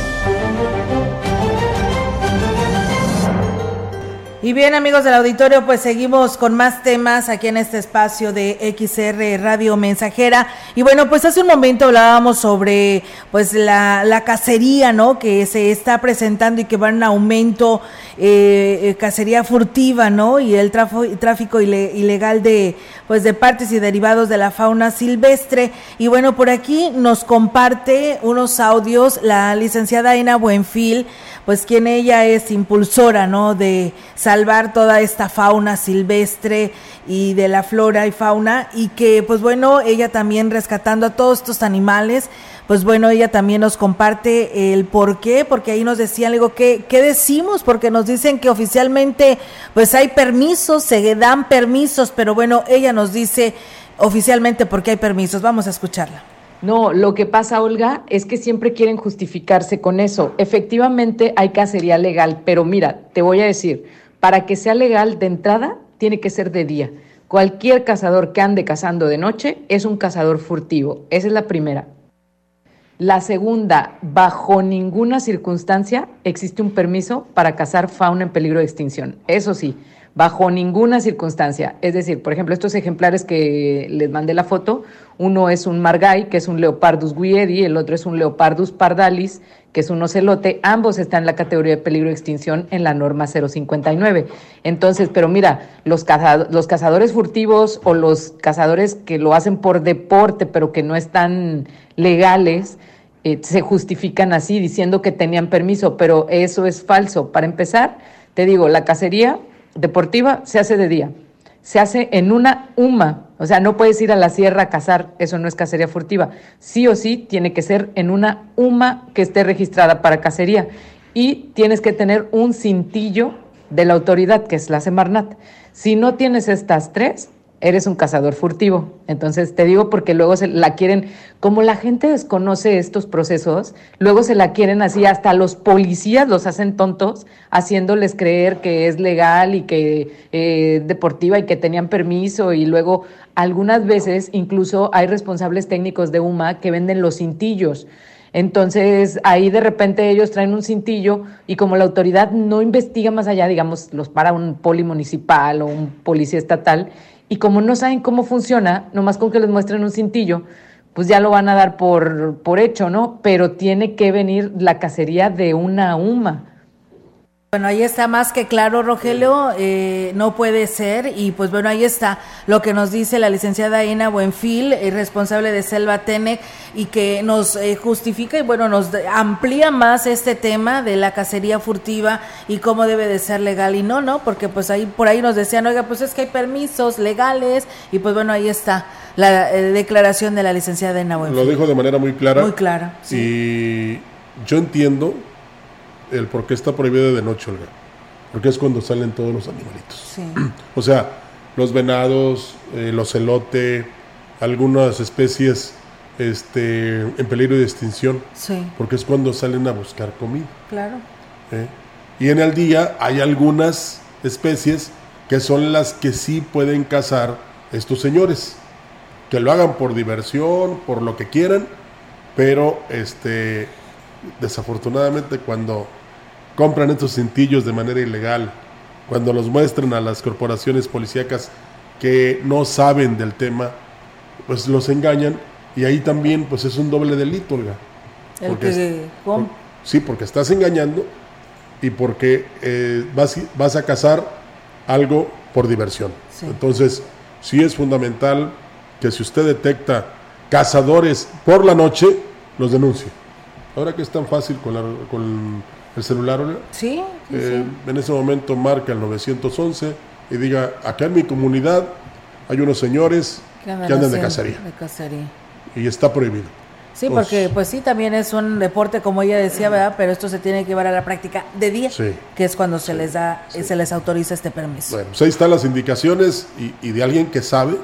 Y bien amigos del auditorio, pues seguimos con más temas aquí en este espacio de XR Radio Mensajera. Y bueno, pues hace un momento hablábamos sobre pues la, la cacería, ¿no? Que se está presentando y que va en aumento, eh, eh cacería furtiva, ¿no? Y el tráfico, tráfico ilegal de pues de partes y derivados de la fauna silvestre. Y bueno, por aquí nos comparte unos audios la licenciada Ina Buenfil pues quien ella es impulsora, ¿no? De salvar toda esta fauna silvestre y de la flora y fauna y que pues bueno, ella también rescatando a todos estos animales, pues bueno, ella también nos comparte el por qué, porque ahí nos decían, digo, ¿qué, ¿qué decimos? Porque nos dicen que oficialmente pues hay permisos, se dan permisos, pero bueno, ella nos dice oficialmente por qué hay permisos. Vamos a escucharla. No, lo que pasa, Olga, es que siempre quieren justificarse con eso. Efectivamente hay cacería legal, pero mira, te voy a decir, para que sea legal de entrada, tiene que ser de día. Cualquier cazador que ande cazando de noche es un cazador furtivo. Esa es la primera. La segunda, bajo ninguna circunstancia existe un permiso para cazar fauna en peligro de extinción. Eso sí, bajo ninguna circunstancia. Es decir, por ejemplo, estos ejemplares que les mandé la foto, uno es un margay, que es un Leopardus guiedi, el otro es un Leopardus pardalis, que es un ocelote. Ambos están en la categoría de peligro de extinción en la norma 059. Entonces, pero mira, los, cazadores furtivos o los cazadores que lo hacen por deporte, pero que no están legales, eh, se justifican así, diciendo que tenían permiso, pero eso es falso. Para empezar, te digo, la cacería deportiva se hace de día, se hace en una UMA, o sea, no puedes ir a la sierra a cazar, eso no es cacería furtiva. Sí o sí tiene que ser en una UMA que esté registrada para cacería y tienes que tener un cintillo de la autoridad, que es la Semarnat. Si no tienes estas tres, eres un cazador furtivo. Entonces te digo porque luego se la quieren, como la gente desconoce estos procesos, luego se la quieren así, hasta los policías los hacen tontos, haciéndoles creer que es legal y que eh, deportiva y que tenían permiso y luego algunas veces incluso hay responsables técnicos de UMA que venden los cintillos. Entonces ahí de repente ellos traen un cintillo y como la autoridad no investiga más allá, digamos, los para un poli municipal o un policía estatal, y como no saben cómo funciona, nomás con que les muestren un cintillo, pues ya lo van a dar por, por hecho, ¿no? Pero tiene que venir la cacería de una UMA. Bueno, ahí está más que claro, Rogelio, eh, no puede ser y pues bueno, ahí está lo que nos dice la licenciada Ina Buenfil, eh, responsable de Selva Tenec y que nos eh, justifica y bueno, nos amplía más este tema de la cacería furtiva y cómo debe de ser legal y no, ¿no? Porque pues ahí por ahí nos decían, oiga, pues es que hay permisos legales y pues bueno, ahí está la declaración de la licenciada Ina Buenfil. Lo dijo de manera muy clara. Muy clara. Y yo entiendo el por qué está prohibido de noche, Olga. Porque es cuando salen todos los animalitos. O sea, los venados, eh, los elote, algunas especies este, en peligro de extinción. Sí. Porque es cuando salen a buscar comida. Claro. ¿eh? Y en el día hay algunas especies que son las que sí pueden cazar estos señores. Que lo hagan por diversión, por lo que quieran, pero este, desafortunadamente cuando compran estos cintillos de manera ilegal, cuando los muestran a las corporaciones policíacas que no saben del tema, pues los engañan y ahí también pues es un doble delito, Olga. Porque sí, porque estás engañando y porque eh, vas, vas a cazar algo por diversión. Entonces, sí es fundamental que si usted detecta cazadores por la noche, los denuncie. Ahora que es tan fácil con, la, con el celular, sí, eh, en ese momento marca el 911 y diga, acá en mi comunidad hay unos señores que andan, de, cacería. Y está prohibido. Sí, porque pues sí, también es un deporte, como ella decía, ¿verdad? Pero esto se tiene que llevar a la práctica de día, que es cuando se les da, se les autoriza este permiso. Bueno, pues ahí están las indicaciones y, y de alguien que sabe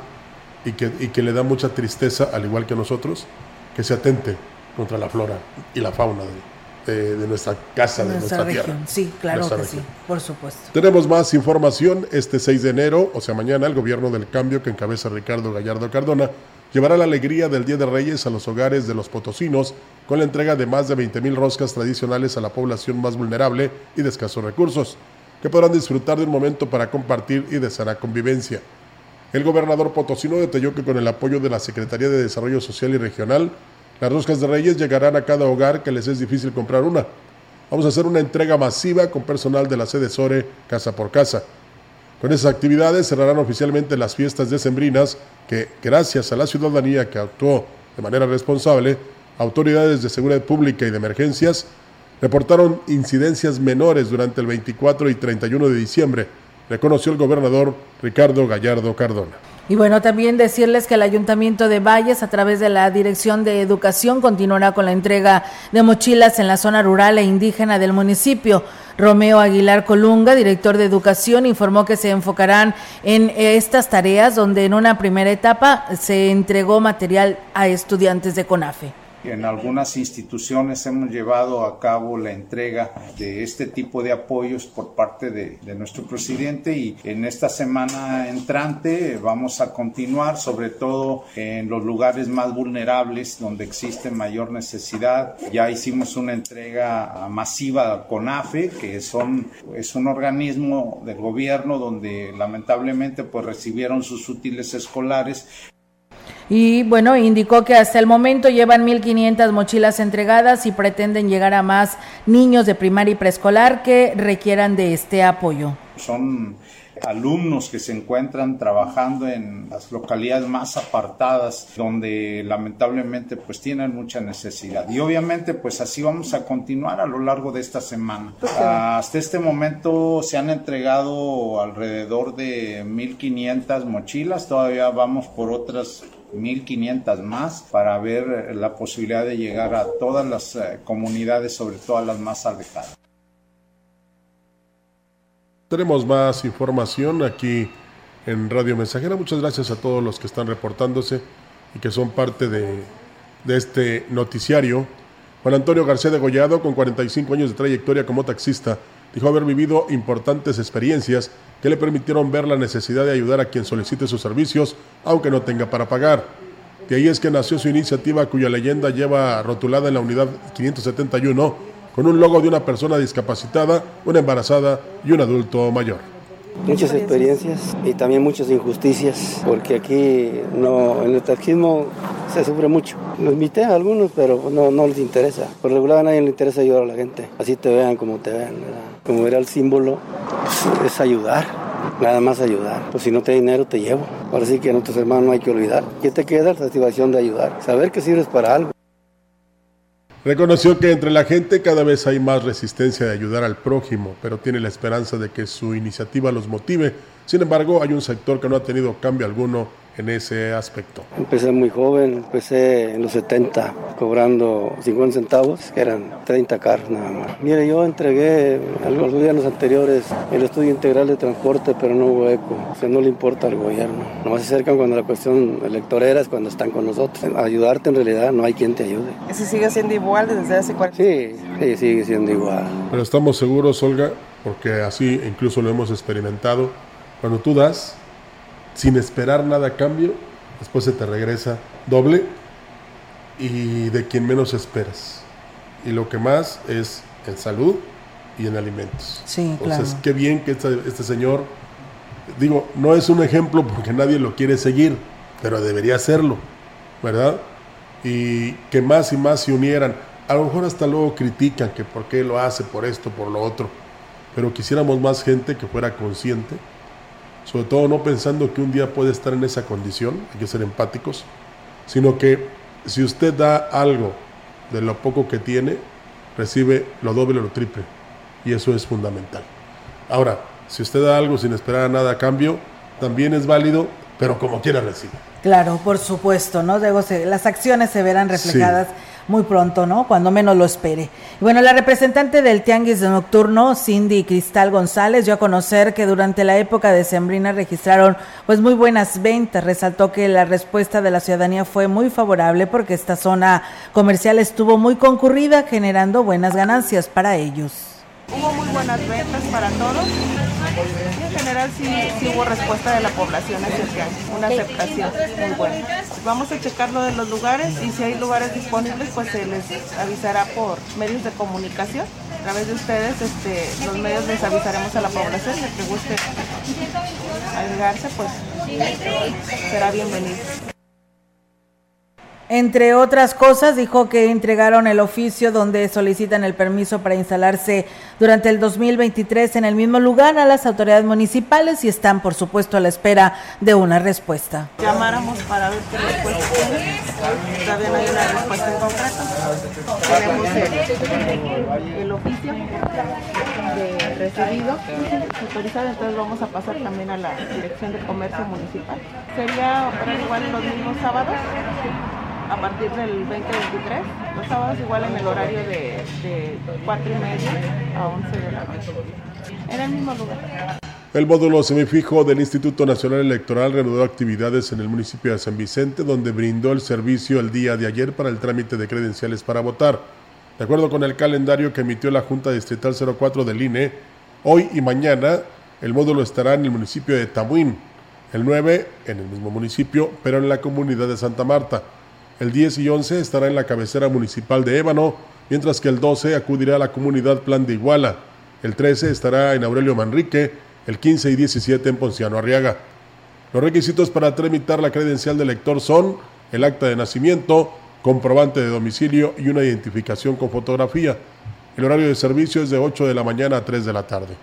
y que, y que le da mucha tristeza, al igual que nosotros, que se atente contra la flora y la fauna de, de, nuestra casa, de nuestra, tierra. Sí, claro que sí, por supuesto. Tenemos más información. Este 6 de enero, o sea, mañana, el gobierno del cambio que encabeza Ricardo Gallardo Cardona llevará la alegría del Día de Reyes a los hogares de los potosinos con la entrega de más de 20 mil roscas tradicionales a la población más vulnerable y de escasos recursos, que podrán disfrutar de un momento para compartir y de sana convivencia. El gobernador potosino detalló que con el apoyo de la Secretaría de Desarrollo Social y Regional, las roscas de Reyes llegarán a cada hogar que les es difícil comprar una. Vamos a hacer una entrega masiva con personal de la sede SORE casa por casa. Con esas actividades cerrarán oficialmente las fiestas decembrinas que, gracias a la ciudadanía que actuó de manera responsable, autoridades de seguridad pública y de emergencias reportaron incidencias menores durante el 24 y 31 de diciembre, reconoció el gobernador Ricardo Gallardo Cardona. Y bueno, también decirles que el Ayuntamiento de Valles, a través de la Dirección de Educación, continuará con la entrega de mochilas en la zona rural e indígena del municipio. Romeo Aguilar Colunga, director de Educación, informó que se enfocarán en estas tareas donde en una primera etapa se entregó material a estudiantes de CONAFE. En algunas instituciones hemos llevado a cabo la entrega de este tipo de apoyos por parte de, nuestro presidente y en esta semana entrante vamos a continuar sobre todo en los lugares más vulnerables donde existe mayor necesidad. Ya hicimos una entrega masiva con AFE, que son, es un organismo del gobierno donde lamentablemente pues recibieron sus útiles escolares y bueno, indicó que hasta el momento llevan 1.500 mochilas entregadas y pretenden llegar a más niños de primaria y preescolar que requieran de este apoyo. Son alumnos que se encuentran trabajando en las localidades más apartadas donde lamentablemente pues tienen mucha necesidad. Y obviamente pues así vamos a continuar a lo largo de esta semana. Hasta este momento se han entregado alrededor de 1500 mochilas. Todavía vamos por otras 1.500 más para ver la posibilidad de llegar a todas las eh, comunidades, sobre todo a las más alejadas. Tenemos más información aquí en Radio Mensajera. Muchas gracias a todos los que están reportándose y que son parte de, de este noticiario. Juan Antonio García de Gollado, con 45 años de trayectoria como taxista, dijo haber vivido importantes experiencias que le permitieron ver la necesidad de ayudar a quien solicite sus servicios, aunque no tenga para pagar. De ahí es que nació su iniciativa cuya leyenda lleva rotulada en la unidad 571 con un logo de una persona discapacitada, una embarazada y un adulto mayor. Muchas experiencias y también muchas injusticias, porque aquí no, en el taxismo se sufre mucho. Lo invité a algunos, pero no, no les interesa. Por regular a nadie le interesa ayudar a la gente. Así te vean como te vean. ¿verdad? Como era el símbolo, pues, es ayudar, nada más ayudar. Pues si no te dinero, te llevo. Ahora sí que a nuestros hermanos no hay que olvidar. ¿Qué te queda? La satisfacción de ayudar. Saber que sirves para algo. Reconoció que entre la gente cada vez hay más resistencia de ayudar al prójimo, pero tiene la esperanza de que su iniciativa los motive. Sin embargo, hay un sector que no ha tenido cambio alguno en ese aspecto. Empecé muy joven, empecé en los 70 cobrando 50 centavos, que eran 30 carros nada más. Mire, yo entregué los gobiernos anteriores el estudio integral de transporte, pero no hubo eco, o sea, no le importa al gobierno. Nomás se acercan cuando la cuestión electorera es cuando están con nosotros. ayudarte en realidad no hay quien te ayude. ¿Eso sigue siendo igual desde hace 40 Sí, sí, sigue siendo igual. Pero estamos seguros, Olga, porque así incluso lo hemos experimentado. Cuando tú das, sin esperar nada a cambio, después se te regresa doble y de quien menos esperas. Y lo que más es en salud y en alimentos. Sí, Entonces, claro. qué bien que este, este señor, digo, no es un ejemplo porque nadie lo quiere seguir, pero debería serlo, ¿verdad? Y que más y más se unieran. A lo mejor hasta luego critican que por qué lo hace, por esto, por lo otro. Pero quisiéramos más gente que fuera consciente sobre todo no pensando que un día puede estar en esa condición, hay que ser empáticos, sino que si usted da algo de lo poco que tiene, recibe lo doble o lo triple, y eso es fundamental. Ahora, si usted da algo sin esperar nada a cambio, también es válido, pero como quiera recibe. Claro, por supuesto, ¿no? Se- las acciones se verán reflejadas Sí. Muy pronto, ¿no? Cuando menos lo espere. Y bueno, la representante del Tianguis Nocturno, Cindy Cristal González, dio a conocer que durante la época de Sembrina registraron pues muy buenas ventas. Resaltó que la respuesta de la ciudadanía fue muy favorable porque esta zona comercial estuvo muy concurrida, generando buenas ganancias para ellos. Hubo muy buenas ventas para todos. Y en general sí, sí hubo respuesta de la población hacia el tianguis, una aceptación muy buena. Vamos a checar lo de los lugares y si hay lugares disponibles pues se les avisará por medios de comunicación. A través de ustedes, este, los medios les avisaremos a la población el que guste agregarse pues será bienvenido. Entre otras cosas, dijo que entregaron el oficio donde solicitan el permiso para instalarse durante el 2023 en el mismo lugar a las autoridades municipales y están, por supuesto, a la espera de una respuesta. llamáramos para ver qué respuesta tienen. Todavía no hay una respuesta en concreto. Tenemos el, el oficio de recibido autorizado, entonces vamos a pasar también a la Dirección de Comercio Municipal. Sería operar igual los mismos sábados a partir del 2023, los sábados igual en el horario de, de 4 y media a 11 de la noche, en el mismo lugar. El módulo semifijo del Instituto Nacional Electoral reanudó actividades en el municipio de San Vicente, donde brindó el servicio el día de ayer para el trámite de credenciales para votar. De acuerdo con el calendario que emitió la Junta Distrital 04 del INE, hoy y mañana el módulo estará en el municipio de Tamuín, el 9 en el mismo municipio, pero en la comunidad de Santa Marta. El 10 y 11 estará en la cabecera municipal de Ébano, mientras que el 12 acudirá a la comunidad Plan de Iguala. El 13 estará en Aurelio Manrique, el 15 y 17 en Ponciano Arriaga. Los requisitos para tramitar la credencial de elector son el acta de nacimiento, comprobante de domicilio y una identificación con fotografía. El horario de servicio es de 8 de la mañana a 3 de la tarde.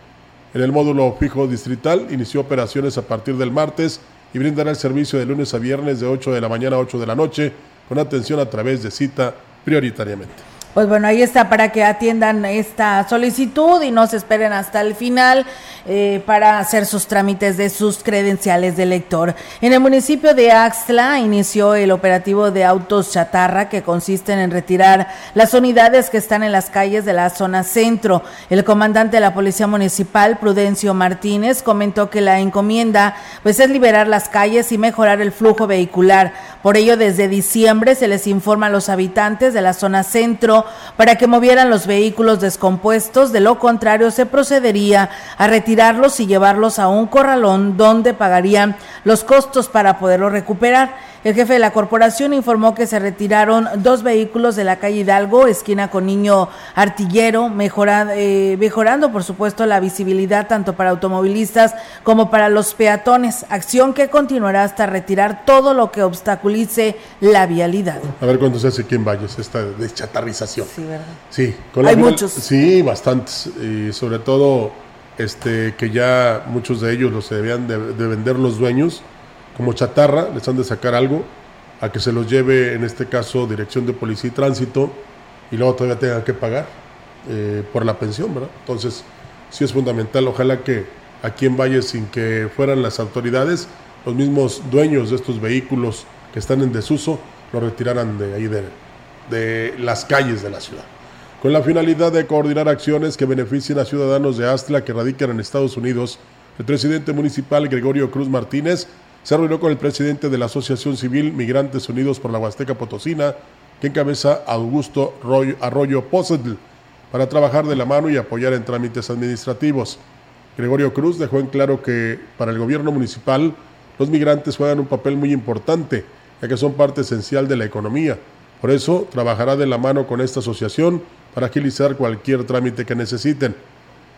En el módulo fijo distrital inició operaciones a partir del martes y brindará el servicio de lunes a viernes de 8 de la mañana a 8 de la noche con atención a través de cita prioritariamente. Pues bueno, ahí está para que atiendan esta solicitud y no se esperen hasta el final eh, para hacer sus trámites de sus credenciales de lector. En el municipio de Axtla inició el operativo de autos chatarra que consiste en retirar las unidades que están en las calles de la zona centro. El comandante de la Policía Municipal, Prudencio Martínez, comentó que la encomienda pues es liberar las calles y mejorar el flujo vehicular. Por ello, desde diciembre se les informa a los habitantes de la zona centro para que movieran los vehículos descompuestos, de lo contrario se procedería a retirarlos y llevarlos a un corralón donde pagarían los costos para poderlos recuperar. El jefe de la corporación informó que se retiraron dos vehículos de la calle Hidalgo, esquina con Niño Artillero, mejora, eh, mejorando por supuesto la visibilidad tanto para automovilistas como para los peatones, acción que continuará hasta retirar todo lo que obstaculice la vialidad. A ver cuándo se hace aquí en Valles esta deschatarrización. Sí, ¿verdad? Sí, con Hay muchos. Sí, bastantes. Y sobre todo este que ya muchos de ellos los debían de, de vender los dueños como chatarra, les han de sacar algo, a que se los lleve, en este caso, Dirección de Policía y Tránsito, y luego todavía tengan que pagar eh, por la pensión, ¿verdad? Entonces, sí es fundamental, ojalá que aquí en Valle, sin que fueran las autoridades, los mismos dueños de estos vehículos que están en desuso, lo retiraran de ahí, de, de las calles de la ciudad. Con la finalidad de coordinar acciones que beneficien a ciudadanos de Astla que radican en Estados Unidos, el presidente municipal Gregorio Cruz Martínez se reunió con el presidente de la Asociación Civil Migrantes Unidos por la Huasteca Potosina, que encabeza Augusto Arroyo Posetl, para trabajar de la mano y apoyar en trámites administrativos. Gregorio Cruz dejó en claro que para el gobierno municipal los migrantes juegan un papel muy importante, ya que son parte esencial de la economía. Por eso trabajará de la mano con esta asociación para agilizar cualquier trámite que necesiten.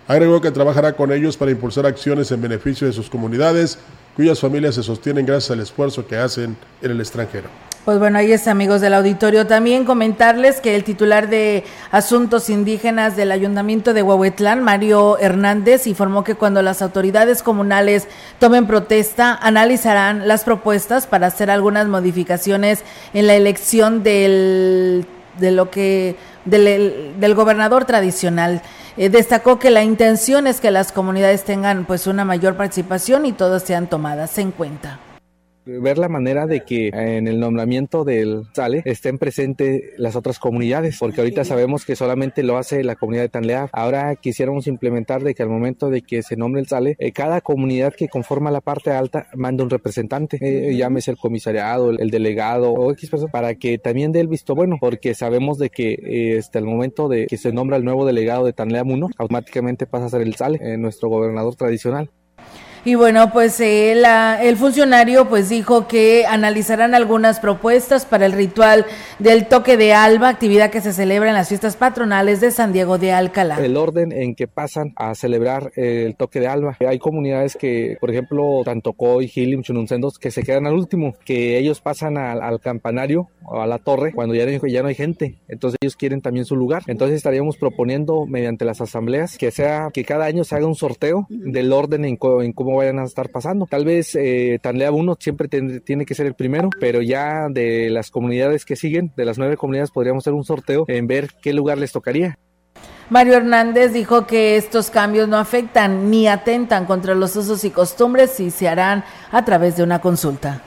Agregó que trabajará con ellos para impulsar acciones en beneficio de sus comunidades cuyas familias se sostienen gracias al esfuerzo que hacen en el extranjero. Pues bueno, ahí es amigos del auditorio. También comentarles que el titular de Asuntos Indígenas del Ayuntamiento de Huehuetlán, Mario Hernández, informó que cuando las autoridades comunales tomen protesta, analizarán las propuestas para hacer algunas modificaciones en la elección del, de lo que, del, del gobernador tradicional. Eh, destacó que la intención es que las comunidades tengan pues una mayor participación y todas sean tomadas en cuenta ver la manera de que en el nombramiento del SALE estén presentes las otras comunidades, porque ahorita sabemos que solamente lo hace la comunidad de Tanlea. Ahora quisiéramos implementar de que al momento de que se nombre el SALE, eh, cada comunidad que conforma la parte alta manda un representante, eh, llámese el comisariado, el, delegado o X persona, para que también dé el visto bueno, porque sabemos de que eh, hasta el momento de que se nombra el nuevo delegado de Tanlea Muno, automáticamente pasa a ser el SALE, nuestro gobernador tradicional. Y bueno, pues eh, el funcionario pues dijo que analizarán algunas propuestas para el ritual del toque de alba, actividad que se celebra en las fiestas patronales de San Diego de Alcalá. El orden en que pasan a celebrar el toque de alba. Hay comunidades que, por ejemplo, tanto Coy, Gilim, Chununcendos, que se quedan al último, que ellos pasan al, campanario o a la torre cuando ya no, ya no hay gente. Entonces ellos quieren también su lugar. Entonces estaríamos proponiendo mediante las asambleas que sea que cada año se haga un sorteo del orden en, en cómo vayan a estar pasando. Tal vez eh, Tanlea 1 siempre tiene que ser el primero, pero ya de las comunidades que siguen, de las nueve comunidades, podríamos hacer un sorteo en ver qué lugar les tocaría. Mario Hernández dijo que estos cambios no afectan ni atentan contra los usos y costumbres y se harán a través de una consulta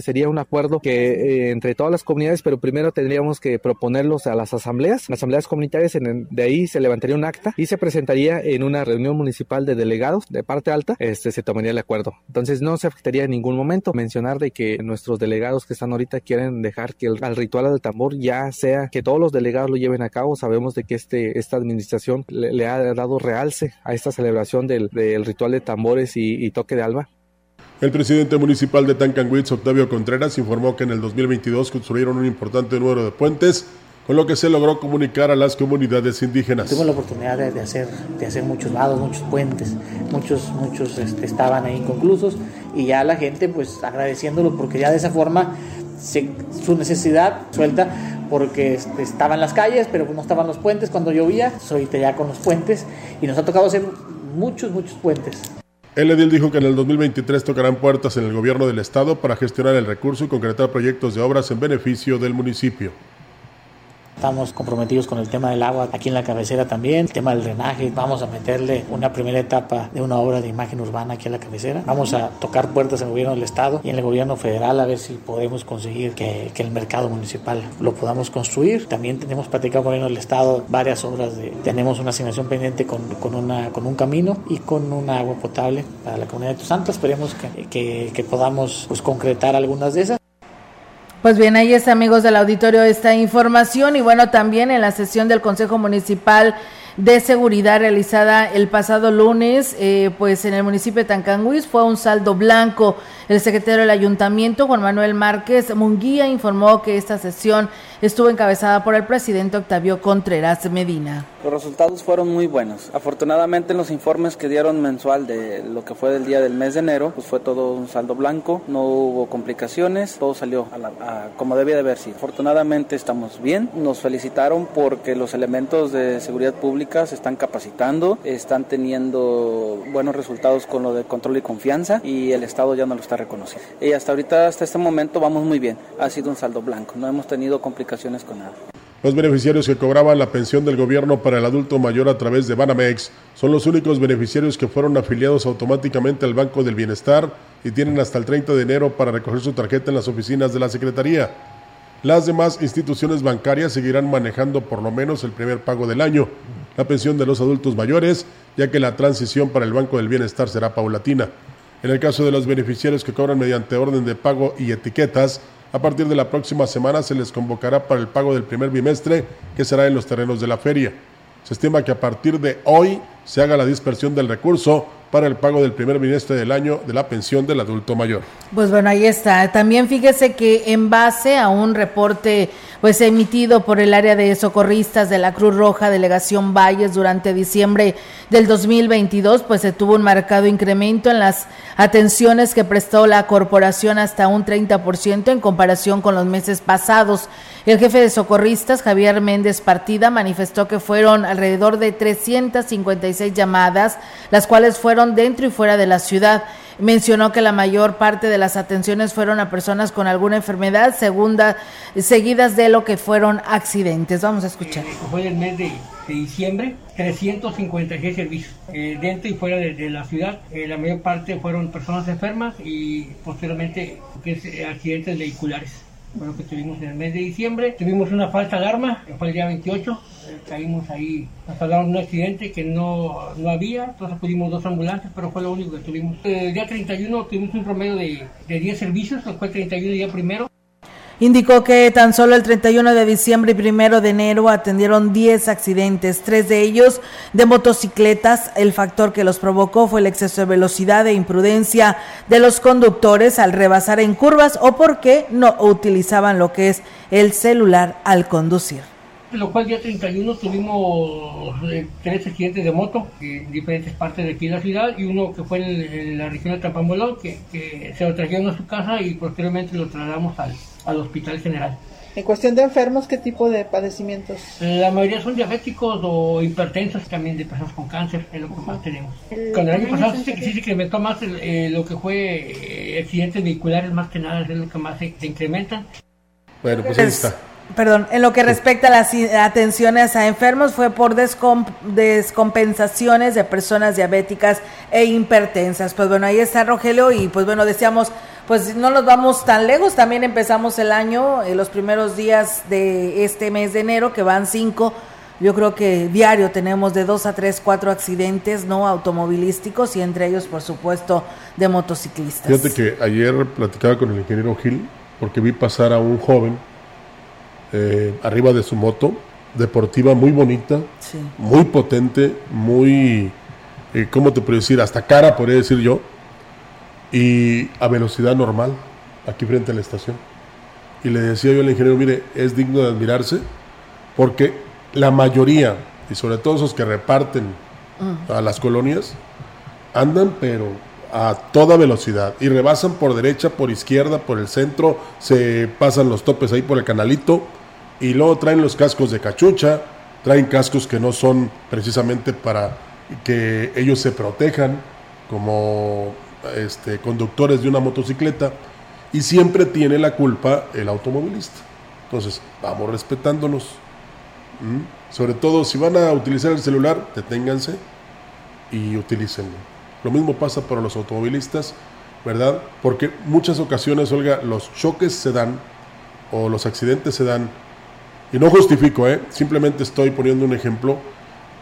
sería un acuerdo que eh, entre todas las comunidades, pero primero tendríamos que proponerlos a las asambleas. Las asambleas comunitarias, de ahí se levantaría un acta y se presentaría en una reunión municipal de delegados de parte alta, este se tomaría el acuerdo. Entonces no se afectaría en ningún momento. Mencionar de que nuestros delegados que están ahorita quieren dejar que el, al ritual del tambor ya sea que todos los delegados lo lleven a cabo. Sabemos de que este, esta administración le, ha dado realce a esta celebración del, ritual de tambores y toque de alba. El presidente municipal de Tancanwitz, Octavio Contreras, informó que en el 2022 construyeron un importante número de puentes, con lo que se logró comunicar a las comunidades indígenas. Tuvimos la oportunidad de, hacer, de hacer muchos lados, muchos puentes, muchos, muchos este, estaban ahí inconclusos y ya la gente pues agradeciéndolo porque ya de esa forma su necesidad suelta porque este, estaban las calles pero no estaban los puentes cuando llovía, soy ya con los puentes y nos ha tocado hacer muchos, muchos puentes. El edil dijo que en el 2023 tocarán puertas en el gobierno del estado para gestionar el recurso y concretar proyectos de obras en beneficio del municipio. Estamos comprometidos con el tema del agua aquí en la cabecera también, el tema del drenaje. Vamos a meterle una primera etapa de una obra de imagen urbana aquí en la cabecera. Vamos a tocar puertas en el gobierno del estado y en el gobierno federal a ver si podemos conseguir que, que el mercado municipal lo podamos construir. También tenemos platicado con el gobierno del estado varias obras. De, tenemos una asignación pendiente con, con, una, con un camino y con una agua potable para la comunidad de Santa. Esperemos que, que, que podamos pues, concretar algunas de esas. Pues bien, ahí está, amigos del auditorio, esta información. Y bueno, también en la sesión del Consejo Municipal de seguridad realizada el pasado lunes, eh, pues en el municipio de Tancanguis fue un saldo blanco. El secretario del ayuntamiento, Juan Manuel Márquez Munguía, informó que esta sesión estuvo encabezada por el presidente Octavio Contreras Medina. Los resultados fueron muy buenos. Afortunadamente en los informes que dieron mensual de lo que fue del día del mes de enero, pues fue todo un saldo blanco, no hubo complicaciones, todo salió a la, a, como debía de haber sido. Afortunadamente estamos bien, nos felicitaron porque los elementos de seguridad pública se están capacitando, están teniendo buenos resultados con lo de control y confianza y el Estado ya no lo está reconociendo. Y hasta ahorita, hasta este momento vamos muy bien, ha sido un saldo blanco, no hemos tenido complicaciones con nada. Los beneficiarios que cobraban la pensión del gobierno para el adulto mayor a través de Banamex son los únicos beneficiarios que fueron afiliados automáticamente al Banco del Bienestar y tienen hasta el 30 de enero para recoger su tarjeta en las oficinas de la Secretaría. Las demás instituciones bancarias seguirán manejando por lo menos el primer pago del año, la pensión de los adultos mayores, ya que la transición para el Banco del Bienestar será paulatina. En el caso de los beneficiarios que cobran mediante orden de pago y etiquetas, a partir de la próxima semana se les convocará para el pago del primer bimestre, que será en los terrenos de la feria. Se estima que a partir de hoy se haga la dispersión del recurso para el pago del primer bimestre del año de la pensión del adulto mayor. Pues bueno, ahí está. También fíjese que en base a un reporte pues emitido por el área de socorristas de la Cruz Roja Delegación Valles durante diciembre del 2022, pues se tuvo un marcado incremento en las atenciones que prestó la corporación hasta un 30% en comparación con los meses pasados. El jefe de socorristas, Javier Méndez Partida, manifestó que fueron alrededor de 356 llamadas, las cuales fueron dentro y fuera de la ciudad. Mencionó que la mayor parte de las atenciones fueron a personas con alguna enfermedad, segunda, seguidas de lo que fueron accidentes. Vamos a escuchar. Eh, fue el mes de, diciembre, 356 servicios eh, dentro y fuera de, la ciudad. Eh, la mayor parte fueron personas enfermas y posteriormente eh, accidentes vehiculares. Fue lo que tuvimos en el mes de diciembre. Tuvimos una falsa alarma, que fue el día 28. Eh, caímos ahí, nos hablaron de un accidente que no, no había. Entonces pudimos dos ambulancias, pero fue lo único que tuvimos. El día 31 tuvimos un promedio de, de 10 servicios, que fue el 31 día primero. Indicó que tan solo el 31 de diciembre y primero de enero atendieron 10 accidentes, tres de ellos de motocicletas. El factor que los provocó fue el exceso de velocidad e imprudencia de los conductores al rebasar en curvas o porque no utilizaban lo que es el celular al conducir. Lo cual día 31 tuvimos eh, tres accidentes de moto en diferentes partes de aquí de la ciudad y uno que fue en, en la región de Tampamolón que, que se lo trajeron a su casa y posteriormente lo trasladamos al, al hospital general. En cuestión de enfermos, ¿qué tipo de padecimientos? La mayoría son diabéticos o hipertensos, también de personas con cáncer, es lo que más tenemos. Con el año pasado sí, se- sí se incrementó más el- eh, lo que fue eh, accidentes vehiculares, más que nada es lo que más se, se incrementa. Bueno, pues ahí está. Perdón, en lo que respecta a las atenciones a enfermos fue por descom- descompensaciones de personas diabéticas e hipertensas. Pues bueno, ahí está Rogelio y pues bueno, decíamos, pues no nos vamos tan lejos, también empezamos el año, en los primeros días de este mes de enero, que van cinco, yo creo que diario tenemos de dos a tres, cuatro accidentes no automovilísticos y entre ellos, por supuesto, de motociclistas. Fíjate que ayer platicaba con el ingeniero Gil porque vi pasar a un joven eh, arriba de su moto deportiva muy bonita, Sí. muy potente, muy, eh, ¿cómo te puedo decir? Hasta cara, podría decir yo, y a velocidad normal, aquí frente a la estación. Y le decía yo al ingeniero, mire, es digno de admirarse, porque la mayoría, y sobre todo esos que reparten a las colonias, andan pero a toda velocidad y rebasan por derecha, por izquierda, por el centro, se pasan los topes ahí por el canalito y luego traen los cascos de cachucha, traen cascos que no son precisamente para que ellos se protejan como este, conductores de una motocicleta y siempre tiene la culpa el automovilista. Entonces, vamos respetándonos. Sobre todo si van a utilizar el celular, deténganse y utilícenlo. Lo mismo pasa para los automovilistas, ¿verdad? Porque muchas ocasiones, Olga, los choques se dan o los accidentes se dan, y no justifico, ¿eh? simplemente estoy poniendo un ejemplo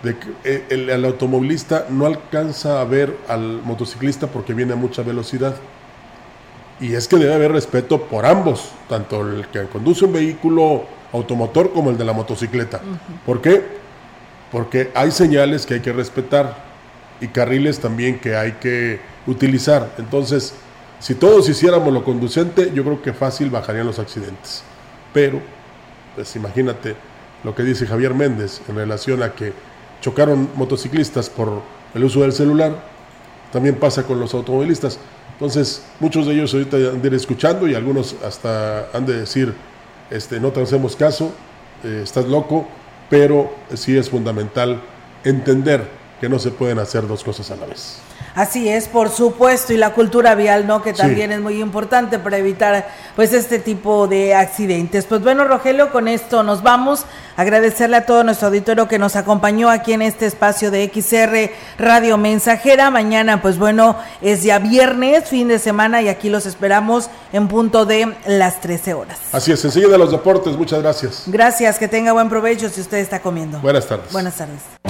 de que el, el automovilista no alcanza a ver al motociclista porque viene a mucha velocidad. Y es que debe haber respeto por ambos, tanto el que conduce un vehículo automotor como el de la motocicleta. ¿Por qué? porque hay señales que hay que respetar y carriles también que hay que utilizar. Entonces, si todos hiciéramos lo conducente, yo creo que fácil bajarían los accidentes. Pero, pues imagínate lo que dice Javier Méndez en relación a que chocaron motociclistas por el uso del celular, también pasa con los automovilistas. Entonces, muchos de ellos ahorita han de ir escuchando y algunos hasta han de decir, este, no te hacemos caso, eh, estás loco, pero sí es fundamental entender que no se pueden hacer dos cosas a la vez. Así es, por supuesto, y la cultura vial, ¿no? Que también es muy importante para evitar, pues, este tipo de accidentes. Pues bueno, Rogelio, con esto nos vamos. Agradecerle a todo nuestro auditorio que nos acompañó aquí en este espacio de XR Radio Mensajera. Mañana, pues bueno, es ya viernes, fin de semana, y aquí los esperamos en punto de las 13 horas. Así es, enseguida los deportes, muchas gracias. Gracias, que tenga buen provecho si usted está comiendo. Buenas tardes. Buenas tardes.